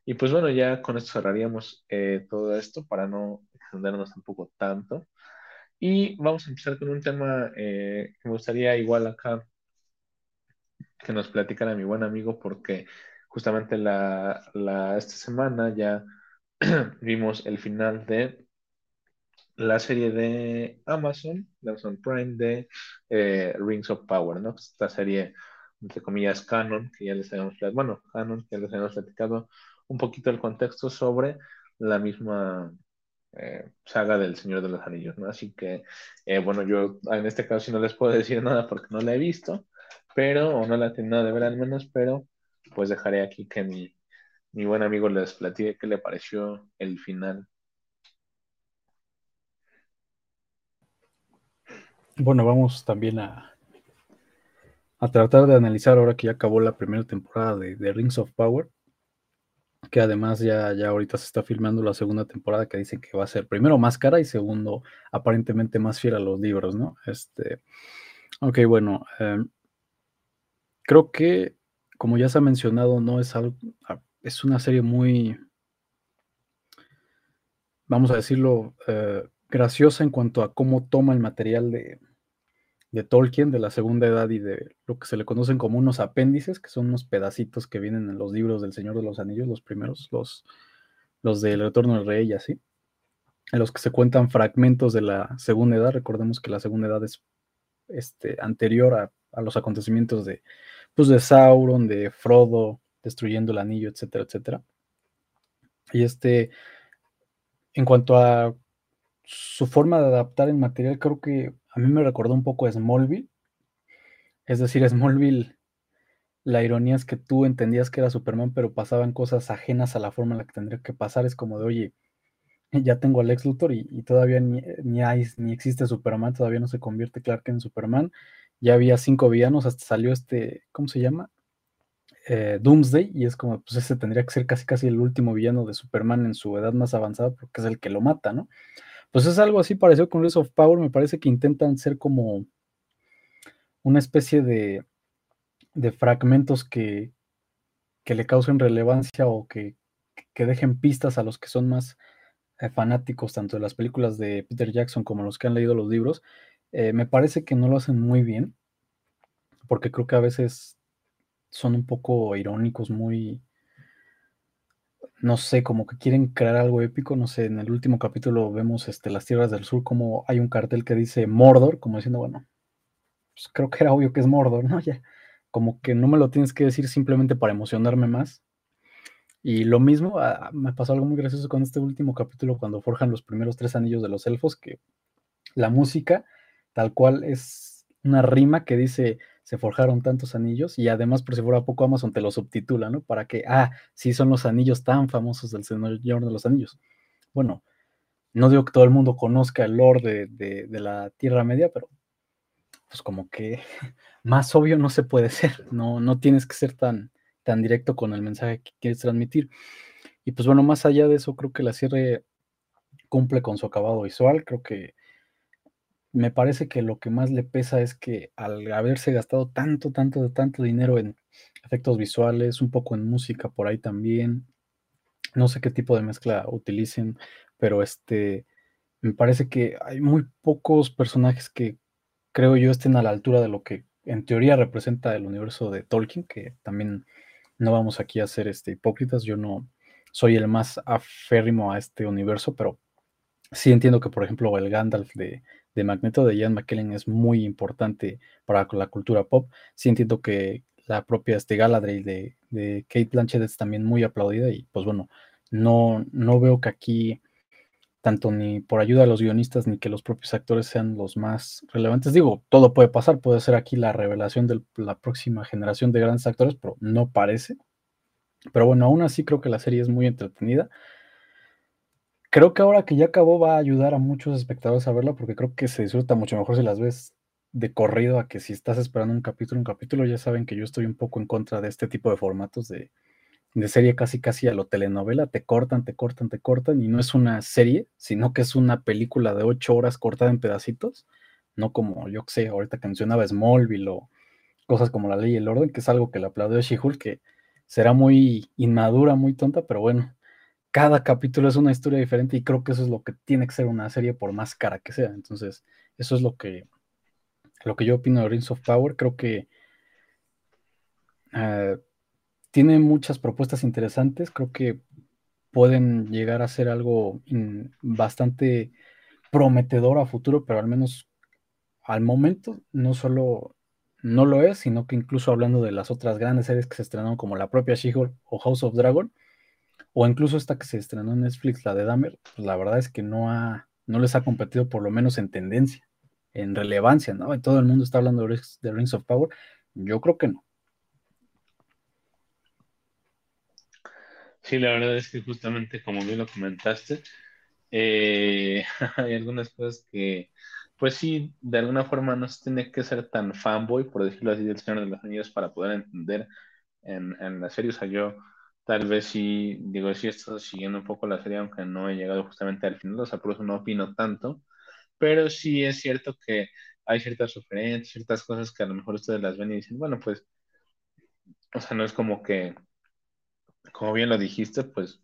Y pues bueno, ya con esto cerraríamos eh, todo esto para no extendernos tampoco tanto. Y vamos a empezar con un tema eh, que me gustaría igual acá que nos platicara mi buen amigo porque justamente la, esta semana ya [CLEARS THROAT] vimos el final de la serie de Amazon, Amazon Prime de eh, Rings of Power, ¿no? Esta serie, entre comillas, canon, que ya les habíamos platicado, bueno, canon, que ya les habíamos platicado un poquito el contexto sobre la misma eh, saga del Señor de los Anillos, ¿no? Así que, eh, bueno, yo en este caso sí no les puedo [LAUGHS] decir nada porque no la he visto, pero, o no la tengo de ver al menos, pero pues dejaré aquí que mi, mi buen amigo les platique qué le pareció el final. Bueno, vamos también a, a tratar de analizar ahora que ya acabó la primera temporada de, de, Rings of Power, que además ya, ya ahorita se está filmando la segunda temporada que dicen que va a ser primero más cara y segundo aparentemente más fiel a los libros, ¿no? Este, ok, bueno, eh, Creo que, como ya se ha mencionado, no es algo, es una serie muy, vamos a decirlo, eh, graciosa en cuanto a cómo toma el material de, de Tolkien, de la segunda edad y de lo que se le conocen como unos apéndices, que son unos pedacitos que vienen en los libros del Señor de los Anillos, los primeros, los, los del Retorno del Rey y así, en los que se cuentan fragmentos de la segunda edad. Recordemos que la segunda edad es este, anterior a, los acontecimientos de, pues, de Sauron, de Frodo, destruyendo el anillo, etcétera, etcétera. Y este, en cuanto a su forma de adaptar el material, creo que a mí me recordó un poco a Smallville. Es decir, Smallville, la ironía es que tú entendías que era Superman, pero pasaban cosas ajenas a la forma en la que tendría que pasar. Es como de, oye, ya tengo a Lex Luthor y, todavía ni, ni, hay, ni existe Superman, todavía no se convierte Clark en Superman. Ya había cinco villanos, hasta salió este, ¿cómo se llama? Eh, Doomsday, y es como, pues ese tendría que ser casi casi el último villano de Superman en su edad más avanzada, porque es el que lo mata, ¿no? Pues es algo así parecido con Rise of Power, me parece que intentan ser como una especie de, de fragmentos que, que, le causen relevancia o que, que, dejen pistas a los que son más eh, fanáticos tanto de las películas de Peter Jackson como los que han leído los libros. Eh, me parece que no lo hacen muy bien, porque creo que a veces son un poco irónicos, muy, no sé, como que quieren crear algo épico, no sé, en el último capítulo vemos este, las tierras del sur, como hay un cartel que dice Mordor, como diciendo, bueno, pues creo que era obvio que es Mordor, ¿no? [LAUGHS] Ya, como que no me lo tienes que decir simplemente para emocionarme más. Y lo mismo, ah, me pasó algo muy gracioso con este último capítulo cuando forjan los primeros tres anillos de los elfos, que la música tal cual es una rima que dice se forjaron tantos anillos y además por si fuera poco Amazon te lo subtitula, ¿no? Para que, ah, sí son los anillos tan famosos del Señor de los Anillos. Bueno, no digo que todo el mundo conozca el lore de, la Tierra Media, pero pues como que [LAUGHS] más obvio no se puede [LAUGHS] ser, no, no tienes que ser tan, tan directo con el mensaje que quieres transmitir. Y pues bueno, más allá de eso, creo que la serie cumple con su acabado visual, creo que me parece que lo que más le pesa es que al haberse gastado tanto, tanto, tanto dinero en efectos visuales, un poco en música por ahí también, no sé qué tipo de mezcla utilicen, pero este, me parece que hay muy pocos personajes que creo yo estén a la altura de lo que en teoría representa el universo de Tolkien, que también no vamos aquí a ser este, hipócritas, yo no soy el más aférrimo a este universo, pero sí entiendo que, por ejemplo, el Gandalf de de Magneto de Ian McKellen es muy importante para la cultura pop. Sí entiendo que la propia este Galadriel de, de Kate Blanchett es también muy aplaudida y pues bueno, no, no veo que aquí tanto ni por ayuda de los guionistas ni que los propios actores sean los más relevantes. Digo, todo puede pasar, puede ser aquí la revelación de la próxima generación de grandes actores, pero no parece. Pero bueno, aún así creo que la serie es muy entretenida. Creo que ahora que ya acabó va a ayudar a muchos espectadores a verla porque creo que se disfruta mucho mejor si las ves de corrido a que si estás esperando un capítulo, un capítulo, ya saben que yo estoy un poco en contra de este tipo de formatos de, serie casi casi a lo telenovela, te cortan, te cortan, te cortan y no es una serie, sino que es una película de ocho horas cortada en pedacitos, no como yo que sé, ahorita que mencionaba Smallville o cosas como La Ley y el Orden, que es algo que le aplaudió She-Hulk, que será muy inmadura, muy tonta, pero bueno, cada capítulo es una historia diferente y creo que eso es lo que tiene que ser una serie por más cara que sea. Entonces, eso es lo que, lo que yo opino de Rings of Power. Creo que eh, tiene muchas propuestas interesantes. Creo que pueden llegar a ser algo bastante prometedor a futuro, pero al menos al momento no solo no lo es, sino que incluso hablando de las otras grandes series que se estrenaron como la propia She-Hulk o House of Dragon, o incluso esta que se estrenó en Netflix, la de Dahmer, pues la verdad es que no, ha, no les ha competido por lo menos en tendencia, en relevancia, ¿no? todo el mundo está hablando de Rings of Power. Yo creo que no. Sí, la verdad es que justamente como bien lo comentaste, eh, [LAUGHS] hay algunas cosas que, pues sí, de alguna forma no se tiene que ser tan fanboy, por decirlo así, del Señor de los Anillos para poder entender en, en la serie. O sea, yo Tal vez sí, digo, sí estado siguiendo un poco la serie, aunque no he llegado justamente al final, o sea, por eso no opino tanto, pero sí es cierto que hay ciertas referencias, ciertas cosas que a lo mejor ustedes las ven y dicen, bueno, pues, o sea, no es como que, como bien lo dijiste, pues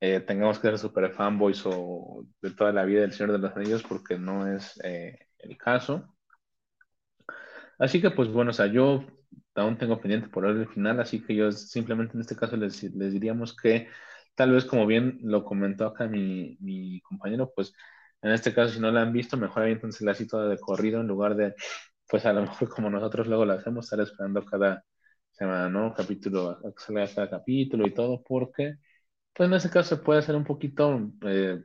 eh, tengamos que ser super fanboys o de toda la vida del Señor de los Anillos, porque no es eh, el caso. Así que pues bueno, o sea, yo aún tengo pendiente por el final, así que yo simplemente en este caso les, les diríamos que tal vez como bien lo comentó acá mi, mi compañero, pues en este caso si no la han visto, mejor entonces la toda de corrido en lugar de, pues a lo mejor como nosotros luego la hacemos, estar esperando cada semana, ¿no? Capítulo, salga cada capítulo y todo, porque pues en ese caso se puede hacer un poquito... Eh,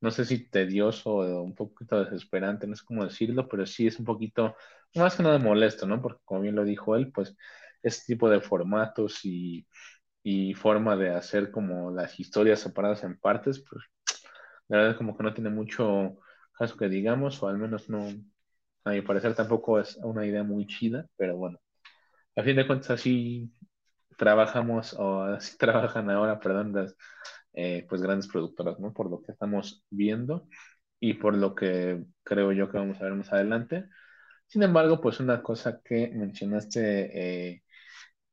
no sé si tedioso o un poquito desesperante, no sé cómo decirlo, pero sí es un poquito, más que nada molesto, ¿no? Porque como bien lo dijo él, pues este tipo de formatos y, forma de hacer como las historias separadas en partes, pues la verdad es como que no tiene mucho caso que digamos, o al menos no, a mi parecer tampoco es una idea muy chida, pero bueno, a fin de cuentas así trabajamos, o así [LAUGHS] trabajan ahora, perdón, las eh, pues grandes productoras, ¿no? Por lo que estamos viendo y por lo que creo yo que vamos a ver más adelante. Sin embargo, pues una cosa que mencionaste eh,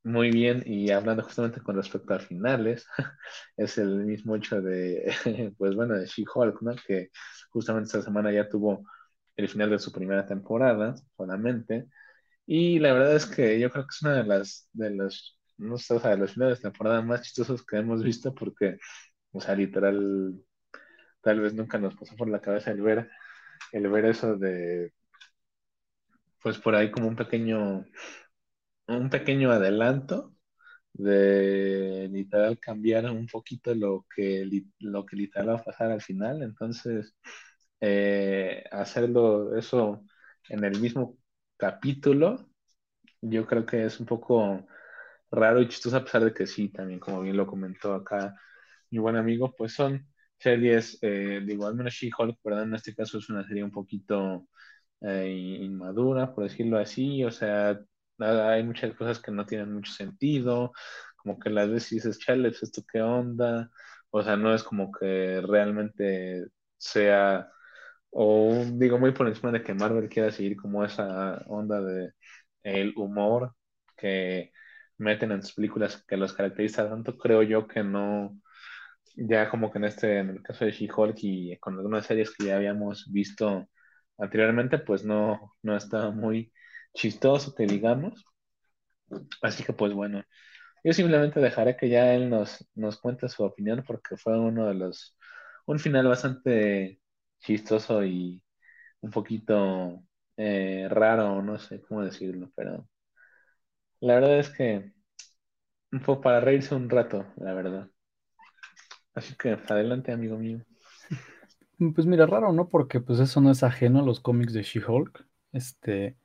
muy bien y hablando justamente con respecto a finales, [LAUGHS] es el mismo hecho de, [LAUGHS] pues bueno, de She-Hulk. Que justamente esta semana ya tuvo el final de su primera temporada solamente. Y la verdad es que yo creo que es una de las, de los, no sé, de los finales de temporada más chistosos que hemos visto porque o sea, literal, tal vez nunca nos pasó por la cabeza el ver, el ver eso de, pues por ahí como un pequeño, un pequeño adelanto de literal cambiar un poquito lo que, lo que literal va a pasar al final. Entonces, eh, hacerlo eso en el mismo capítulo, yo creo que es un poco raro y chistoso a pesar de que sí, también como bien lo comentó acá mi buen amigo, pues son series, eh, digo, al menos She-Hulk, ¿verdad? En este caso es una serie un poquito eh, inmadura, por decirlo así, o sea, hay muchas cosas que no tienen mucho sentido, como que las veces dices, chale, pues, ¿esto qué onda? O sea, no es como que realmente sea, o digo, muy por encima de que Marvel quiera seguir como esa onda de el humor que meten en sus películas que los caracteriza tanto, creo yo que no, ya como que en este, en el caso de She-Hulk y con algunas series que ya habíamos visto anteriormente, pues no, no estaba muy chistoso, que digamos. Así que pues bueno, yo simplemente dejaré que ya él nos, nos cuente su opinión porque fue uno de los, un final bastante chistoso y un poquito eh, raro, no sé cómo decirlo, pero la verdad es que fue para reírse un rato, la verdad. Así que adelante, amigo mío. Pues mira, raro, ¿no? Porque pues eso no es ajeno a los cómics de She-Hulk. Este,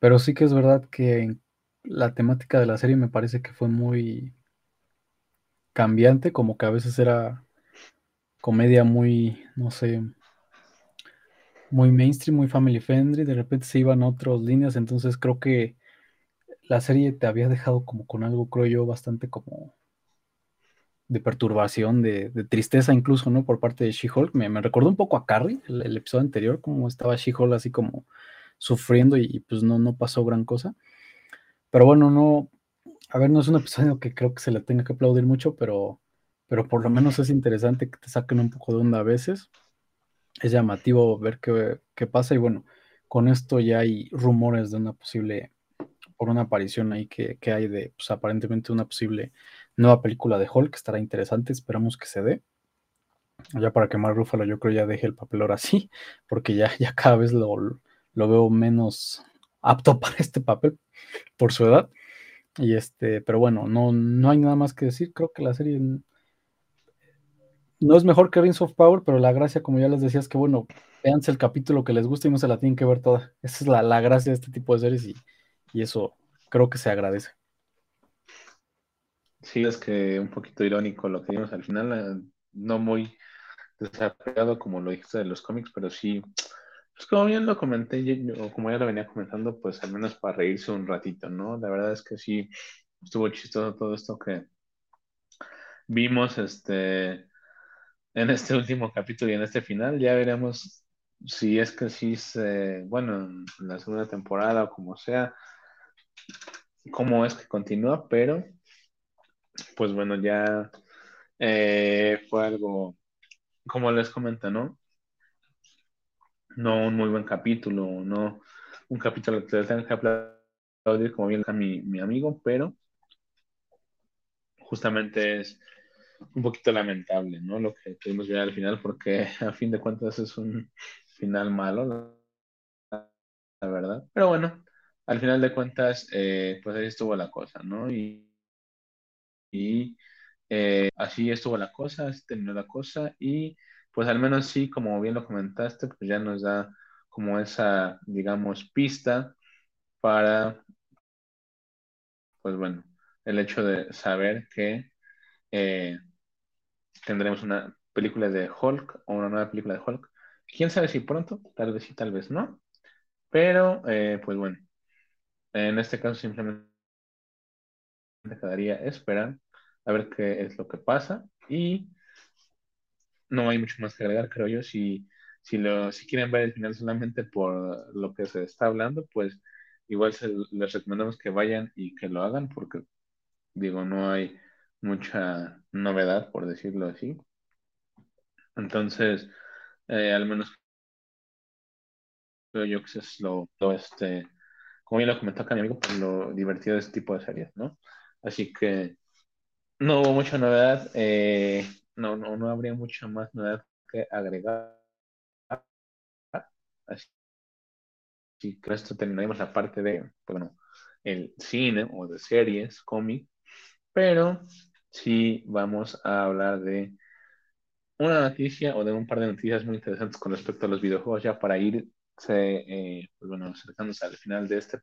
pero sí que es verdad que la temática de la serie me parece que fue muy cambiante, como que a veces era comedia muy, no sé, muy mainstream, muy family friendly, de repente se iban a otras líneas, entonces creo que la serie te había dejado como con algo, creo yo, bastante como de perturbación, de, tristeza incluso, ¿no? Por parte de She-Hulk. Me, recordó un poco a Carrie, el, episodio anterior, como estaba She-Hulk así como sufriendo y, pues no, no pasó gran cosa. Pero bueno, no, a ver, no es un episodio que creo que se le tenga que aplaudir mucho, pero, pero por lo menos es interesante que te saquen un poco de onda a veces. Es llamativo ver qué, qué pasa y bueno, con esto ya hay rumores de una posible, por una aparición ahí que, que hay de, pues aparentemente una posible nueva película de Hulk, estará interesante, esperamos que se dé. Ya para que Mark Ruffalo yo creo ya deje el papel ahora sí, [LAUGHS] porque ya, ya cada vez lo, lo veo menos apto [LAUGHS] para este papel por su edad. Y este, pero bueno, no, no hay nada más que decir. Creo que la serie no es mejor que Rings of Power, pero la gracia, como ya les decía, es que bueno, véanse el capítulo que les gusta y no se la tienen que ver toda. Esa es la, la gracia de este tipo de series y, y eso creo que se agradece. Sí, es que un poquito irónico lo que vimos al final, eh, no muy desapegado como lo dijiste de los cómics, pero sí, pues como bien lo comenté, o como ya lo venía comentando, pues al menos para reírse un ratito, ¿no? La verdad es que sí, estuvo chistoso todo esto que vimos este, en este [LAUGHS] último capítulo y en este final. Ya veremos si es que sí se, bueno, en la segunda temporada o como sea, cómo es que continúa, pero pues bueno, ya eh, fue algo, como les comento, ¿no? No un muy buen capítulo, no, un capítulo que le tenga que aplaudir, como bien mi, mi amigo, pero justamente es un poquito lamentable, ¿no? Lo que tuvimos ver al final, porque [LAUGHS] a fin de cuentas es un final malo, la, verdad. Pero bueno, al final de cuentas, eh, pues ahí estuvo la cosa, ¿no? Y, y eh, así estuvo la cosa, así terminó la cosa, y pues al menos sí, como bien lo comentaste, pues ya nos da como esa, digamos, pista para, pues bueno, el hecho de saber que eh, tendremos una película de Hulk o una nueva película de Hulk. Quién sabe si pronto, tal vez sí, tal vez no. Pero, eh, pues bueno, en este caso simplemente quedaría esperar a ver qué es lo que pasa y no hay mucho más que agregar, creo yo. Si, si, lo, si quieren ver el final solamente por lo que se está hablando, pues igual les recomendamos que vayan y que lo hagan porque, digo, no hay mucha novedad, por decirlo así. Entonces, eh, al menos creo yo que es lo, este, como bien lo comentó acá mi amigo, pues lo divertido de este tipo de series, ¿no? Así que no hubo mucha novedad, eh, no, no, no habría mucha más novedad que agregar. Así que con esto terminaremos la parte de, bueno, el cine o de series, cómic, pero sí vamos a hablar de una noticia o de un par de noticias muy interesantes con respecto a los videojuegos ya para irse, eh, pues bueno, acercándose al final de este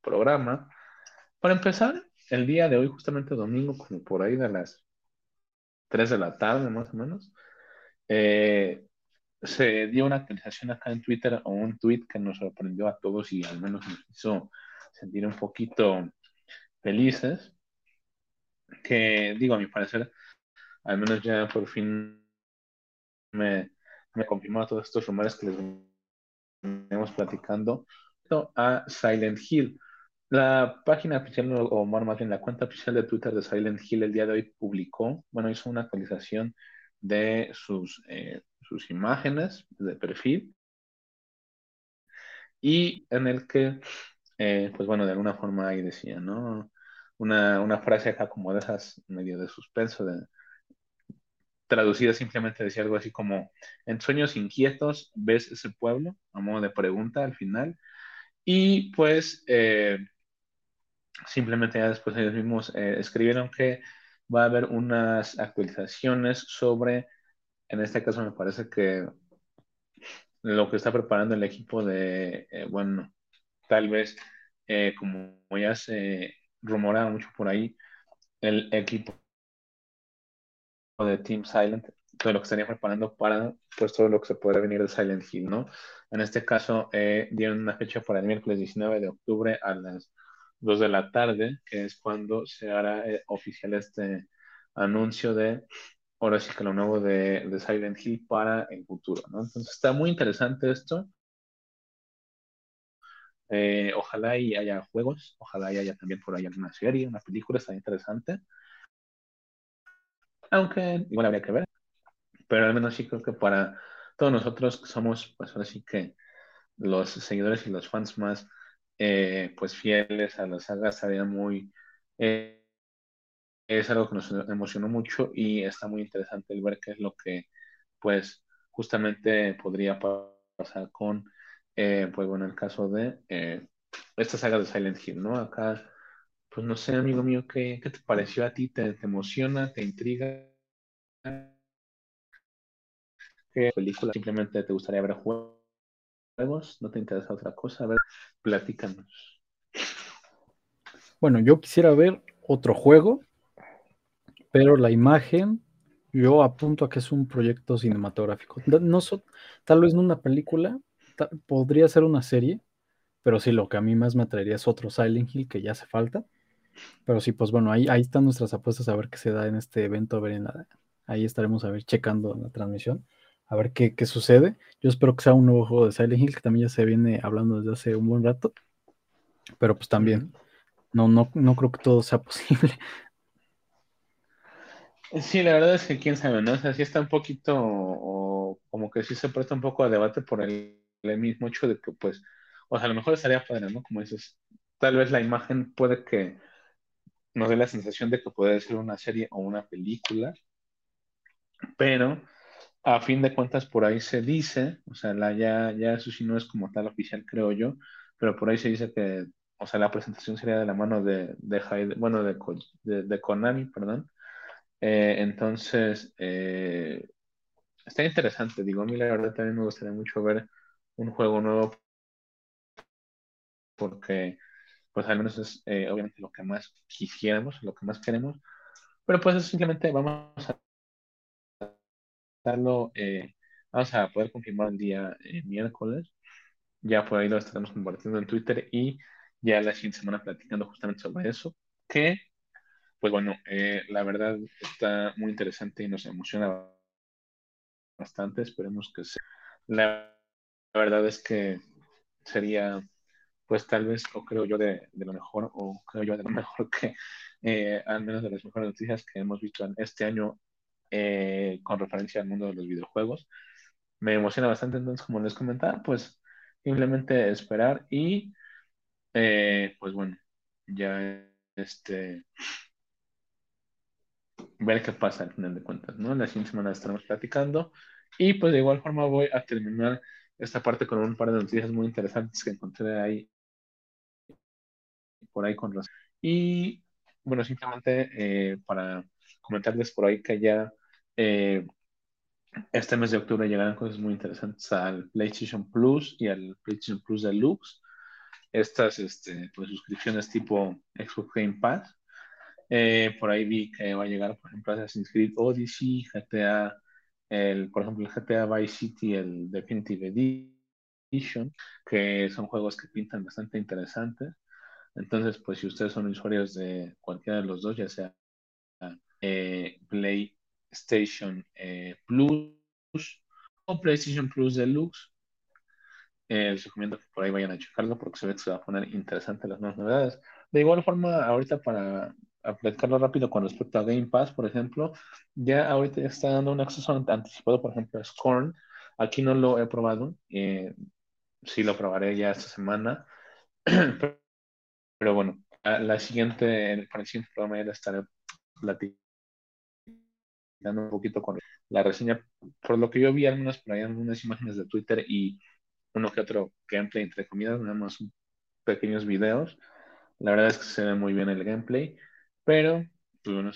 programa. Para empezar, el día de hoy, justamente domingo, como por ahí de las 3 de la tarde más o menos, eh, se dio una actualización acá en Twitter o un tweet que nos sorprendió a todos y al menos nos hizo sentir un poquito felices que digo, a mi parecer, al menos ya por fin me, me confirmó todos estos rumores que les venimos platicando a Silent Hill. La página oficial, o más bien la cuenta oficial de Twitter de Silent Hill el día de hoy publicó, bueno, hizo una actualización de sus, eh, sus imágenes de perfil. Y en el que, eh, pues bueno, de alguna forma ahí decía, ¿no? una, frase acá como de esas medio de suspenso, de, traducida simplemente decía algo así como, en sueños inquietos ves ese pueblo, a modo de pregunta al final, y pues eh, simplemente ya después ellos mismos eh, escribieron que va a haber unas actualizaciones sobre, en este caso me parece que lo que está preparando el equipo de, eh, bueno, tal vez como ya se rumoraba mucho por ahí el equipo de Team Silent, todo lo que estaría preparando para pues todo lo que se puede venir de Silent Hill, ¿no? En este caso eh, dieron una fecha para el miércoles 19 de octubre a las 2 de la tarde, que es cuando se hará eh, oficial este anuncio de ahora sí que lo nuevo de, de Silent Hill para el futuro, ¿no? Entonces está muy interesante esto. Eh, ojalá y haya juegos, ojalá y haya también por ahí alguna serie, una película, está interesante. Aunque igual habría que ver. Pero al menos sí creo que para todos nosotros que somos, pues ahora sí que los seguidores y los fans más eh, pues fieles a la saga estaría muy eh, es algo que nos emocionó mucho y está muy interesante el ver qué es lo que pues justamente podría pasar con eh, pues bueno, el caso de esta saga de Silent Hill, ¿no? Acá, pues no sé, amigo mío, ¿qué, qué te pareció a ti? ¿Te, emociona? ¿Te intriga? ¿Qué película simplemente te gustaría ver ¿No te interesa otra cosa? A ver, platícanos. Bueno, yo quisiera ver otro juego, pero la imagen yo apunto a que es un proyecto cinematográfico. No, tal vez no una película, podría ser una serie, pero sí, lo que a mí más me atraería es otro Silent Hill que ya hace falta. Pero sí, pues bueno, ahí, ahí están nuestras apuestas a ver qué se da en este evento, a ver en ahí estaremos a ver checando la transmisión, a ver qué, qué, sucede. Yo espero que sea un nuevo juego de Silent Hill, que también ya se viene hablando desde hace un buen rato. Pero pues también, no, no, no creo que todo sea posible. Sí, la verdad es que quién sabe, ¿no? O sea, sí está un poquito, o como que sí se presta un poco a debate por el el mismo hecho de que, pues, o sea, a lo mejor estaría padre, ¿no? Como dices, tal vez la imagen puede que nos dé la sensación de que puede ser una serie o una película, pero a fin de cuentas por ahí se dice, o sea, la, ya, ya eso sí no es como tal oficial, creo yo, pero por ahí se dice que, o sea, la presentación sería de la mano de, de bueno, de, de, Konami, perdón. Eh, entonces, eh, está interesante, digo, a mí la verdad también me gustaría mucho ver un juego nuevo porque pues al menos es eh, obviamente lo que más quisiéramos, lo que más queremos, pero pues simplemente vamos a darlo, eh, vamos a poder confirmar el día eh, miércoles, ya por ahí lo estaremos compartiendo en Twitter y ya la siguiente semana platicando justamente sobre eso, que pues bueno, la verdad está muy interesante y nos emociona bastante, esperemos que sea. La verdad es que sería pues tal vez, o creo yo, de, lo mejor, o creo yo de lo [LAUGHS] mejor que, eh, al menos de las mejores noticias que hemos visto en este año eh, con referencia al mundo de los videojuegos. Me emociona bastante, entonces, como les comentaba, pues simplemente esperar y, eh, pues bueno, ya este ver qué pasa al final de cuentas, ¿no? La siguiente semana estaremos platicando y pues de igual forma voy a terminar esta parte con un par de noticias muy interesantes que encontré ahí por ahí con los... Y bueno, simplemente eh, para comentarles por ahí que ya eh, este mes de octubre llegarán cosas muy interesantes al PlayStation Plus y al PlayStation Plus Deluxe. Estas este, pues, suscripciones tipo Xbox Game Pass. Eh, por ahí vi que va a llegar, por ejemplo, Assassin's Creed Odyssey, GTA, el, por ejemplo, el GTA Vice City, el Definitive Edition, que son juegos que pintan bastante interesantes. Entonces, pues si ustedes son usuarios de cualquiera de los dos, ya sea eh, PlayStation eh, Plus o PlayStation Plus Deluxe, eh, les recomiendo que por ahí vayan a checarlo porque se ve que se va a poner interesante las nuevas novedades. De igual forma, ahorita para platicarlo rápido con respecto a Game Pass, por ejemplo, ya ahorita está dando un acceso anticipado, por ejemplo, a Scorn. Aquí no lo he probado, eh, sí lo probaré ya esta semana. [CLEARS THROAT] Pero bueno, la siguiente, para el siguiente programa ya estaré platicando un poquito con la reseña. Por lo que yo vi algunas por ahí, algunas imágenes de Twitter y uno que otro gameplay, entre comillas, nada más pequeños videos. La verdad es que se ve muy bien el gameplay, pero pues bueno,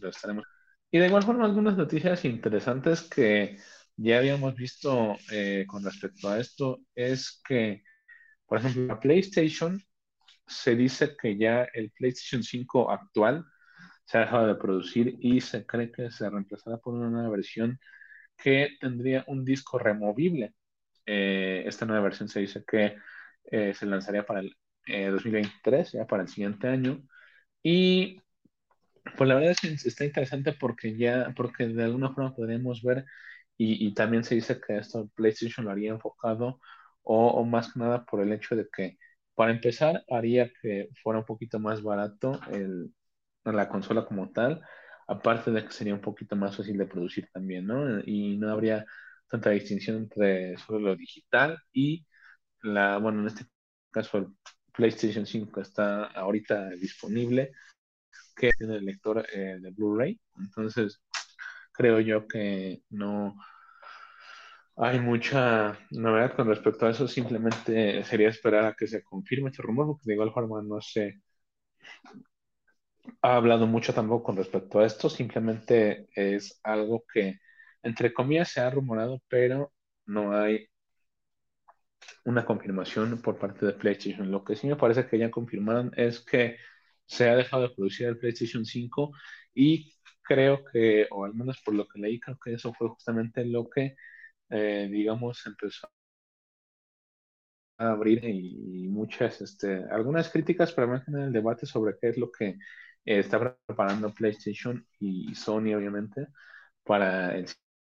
lo estaremos. Y de igual forma, algunas noticias interesantes que ya habíamos visto eh, con respecto a esto es que por ejemplo, la PlayStation se dice que ya el PlayStation 5 actual se ha dejado de producir y se cree que se reemplazará por una nueva versión que tendría un disco removible. Eh, esta nueva versión se dice que eh, se lanzaría para el 2023, eh, ya para el siguiente año. Y pues la verdad es que está interesante porque ya, porque de alguna forma podríamos ver, y, también se dice que esto PlayStation lo haría enfocado o, más que nada por el hecho de que, para empezar, haría que fuera un poquito más barato el, la consola como tal, aparte de que sería un poquito más fácil de producir también, ¿no? Y no habría tanta distinción entre solo lo digital y la, bueno, en este caso el PlayStation 5 está ahorita disponible, que tiene el lector eh, de Blu-ray, entonces creo yo que no, hay mucha novedad con respecto a eso, simplemente sería esperar a que se confirme este rumor, porque de igual forma no se ha hablado mucho tampoco con respecto a esto, simplemente es algo que, entre comillas, se ha rumorado, pero no hay una confirmación por parte de PlayStation. Lo que sí me parece que ya confirmaron es que se ha dejado de producir el PlayStation 5 y creo que, o al menos por lo que leí, creo que eso fue justamente lo que eh, digamos, empezó a abrir y, muchas, este, algunas críticas, pero más en el debate sobre qué es lo que eh, está preparando PlayStation y Sony, obviamente, para el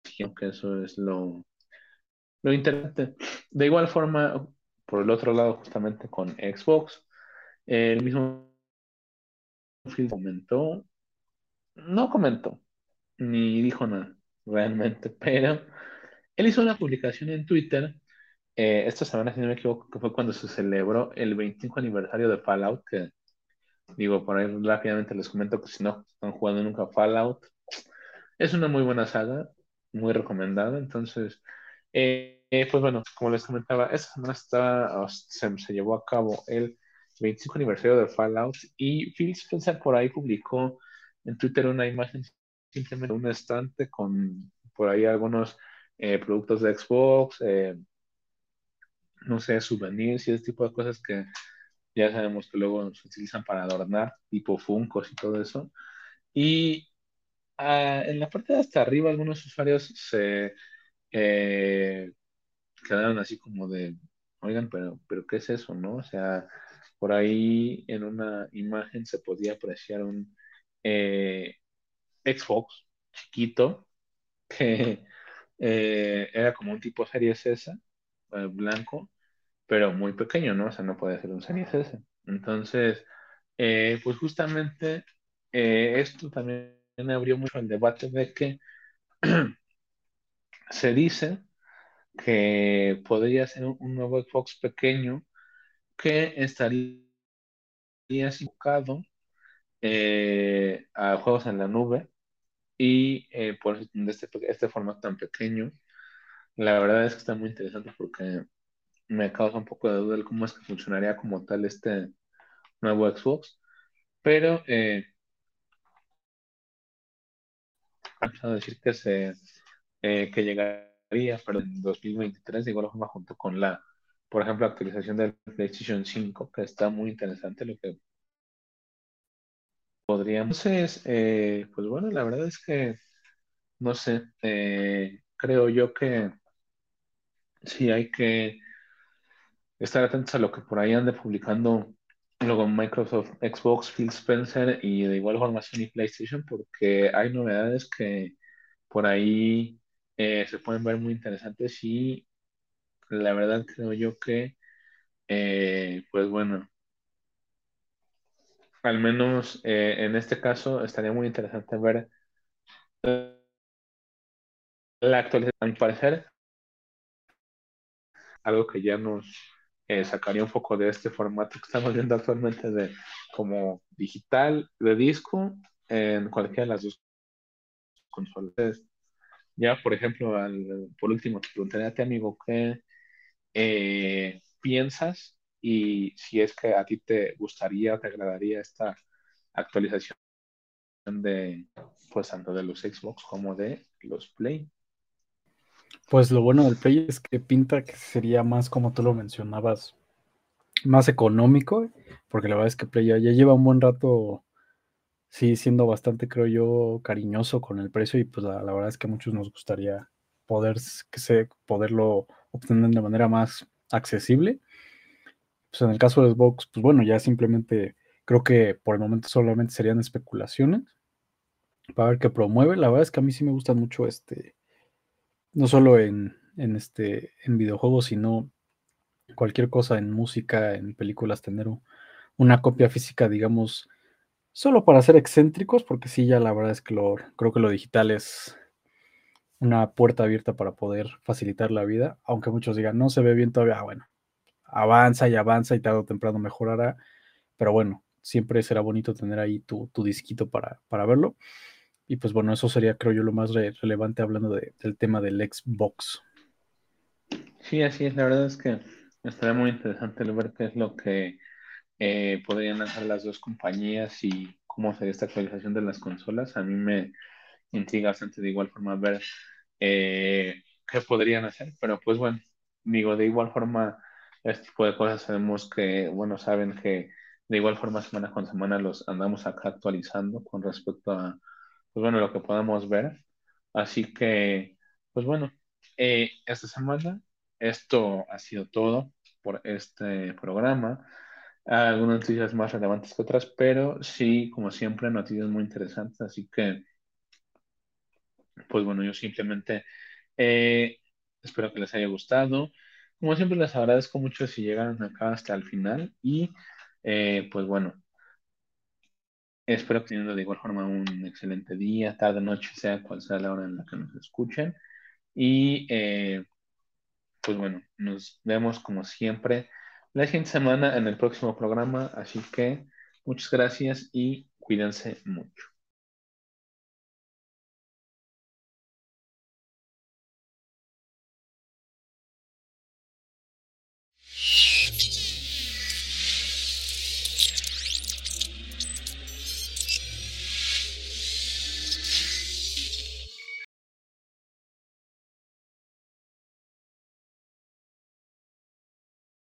siguiente, que eso es lo, lo interesante. De igual forma, por el otro lado, justamente con Xbox, el mismo Phil comentó, no comentó, ni dijo nada, realmente, [LAUGHS] pero él hizo una publicación en Twitter eh, esta semana, si no me equivoco, que fue cuando se celebró el 25 aniversario de Fallout, digo, por ahí rápidamente les comento que si no están jugando nunca Fallout, es una muy buena saga, muy recomendada, entonces, eh, pues bueno, como les comentaba, esta semana está, se, se, llevó a cabo el 25 aniversario de Fallout y Phil Spencer por ahí publicó en Twitter una imagen simplemente un estante con por ahí algunos eh, productos de Xbox, eh, no sé, souvenirs y ese tipo de cosas que ya sabemos que luego se utilizan para adornar, tipo Funcos y todo eso. Y ah, en la parte de hasta arriba algunos usuarios se eh, quedaron así como de, oigan, pero, pero ¿qué es eso, no? O sea, por ahí en una imagen se podía apreciar un Xbox chiquito que eh, era como un tipo Series S, eh, blanco, pero muy pequeño, ¿no? O sea, no puede ser un Series. Entonces, eh, pues justamente esto también abrió mucho el debate de que [CLEARS THROAT] se dice que podría ser un, nuevo Xbox pequeño que estaría enfocado a juegos en la nube y eh, por este, este formato tan pequeño, la verdad es que está muy interesante porque me causa un poco de duda cómo es que funcionaría como tal este nuevo Xbox. Pero eh, a decir que se eh, que llegaría pero en 2023 de igual forma junto con la por ejemplo actualización del PlayStation 5 que está muy interesante lo que Podríamos, eh, pues bueno, la verdad es que, no sé, eh, creo yo que sí hay que estar atentos a lo que por ahí ande publicando luego Microsoft, Xbox, Phil Spencer y de igual forma Sony PlayStation, porque hay novedades que por ahí eh, se pueden ver muy interesantes y la verdad creo yo que, pues bueno, al menos eh, en este caso estaría muy interesante ver la actualización. A mi parecer, algo que ya nos eh, sacaría un poco de este formato que estamos viendo actualmente de como digital, de disco, en cualquiera de las dos consolas. Ya, por ejemplo, por último, te preguntaría a ti, amigo, ¿qué eh, piensas y si es que a ti te gustaría te agradaría esta actualización de pues tanto de los Xbox como de los Play. Pues lo bueno del Play es que pinta que sería más como tú lo mencionabas, más económico, porque la verdad es que Play ya, lleva un buen rato, sí, siendo bastante, creo yo, cariñoso con el precio y pues la, verdad es que a muchos nos gustaría poder, que se, poderlo obtener de manera más accesible pues en el caso de Xbox, pues bueno, ya simplemente creo que por el momento solamente serían especulaciones para ver qué promueve. La verdad es que a mí sí me gusta mucho este, no solo en, este, en videojuegos, sino cualquier cosa en música, en películas, tener una copia física, digamos, solo para ser excéntricos, porque sí, ya la verdad es que lo, creo que lo digital es una puerta abierta para poder facilitar la vida, aunque muchos digan, no se ve bien todavía, ah, bueno, avanza y avanza y tarde o temprano mejorará. Pero bueno, siempre será bonito tener ahí tu, disquito para, para, verlo. Y pues bueno, eso sería creo yo lo más relevante hablando del tema del Xbox. Sí, así es. La verdad es que estaría muy interesante ver qué es lo que eh, podrían hacer las dos compañías y cómo sería esta actualización de las consolas. A mí me intriga bastante de igual forma ver eh, qué podrían hacer, pero pues bueno, digo, de igual forma este tipo de cosas sabemos que, bueno, saben que de igual forma semana con semana los andamos acá actualizando con respecto a, pues bueno, lo que podamos ver. Así que, pues bueno, eh, esta semana esto ha sido todo por este programa. Algunas noticias más relevantes que otras, pero sí, como siempre, noticias muy interesantes. Así que, pues bueno, yo simplemente eh, espero que les haya gustado. Como siempre, les agradezco mucho si llegaron acá hasta el final y eh, pues bueno, Espero que tengan de igual forma un excelente día, tarde, noche, sea cual sea la hora en la que nos escuchen. Y eh, pues bueno, nos vemos como siempre la siguiente semana en el próximo programa. Así que muchas gracias y cuídense mucho.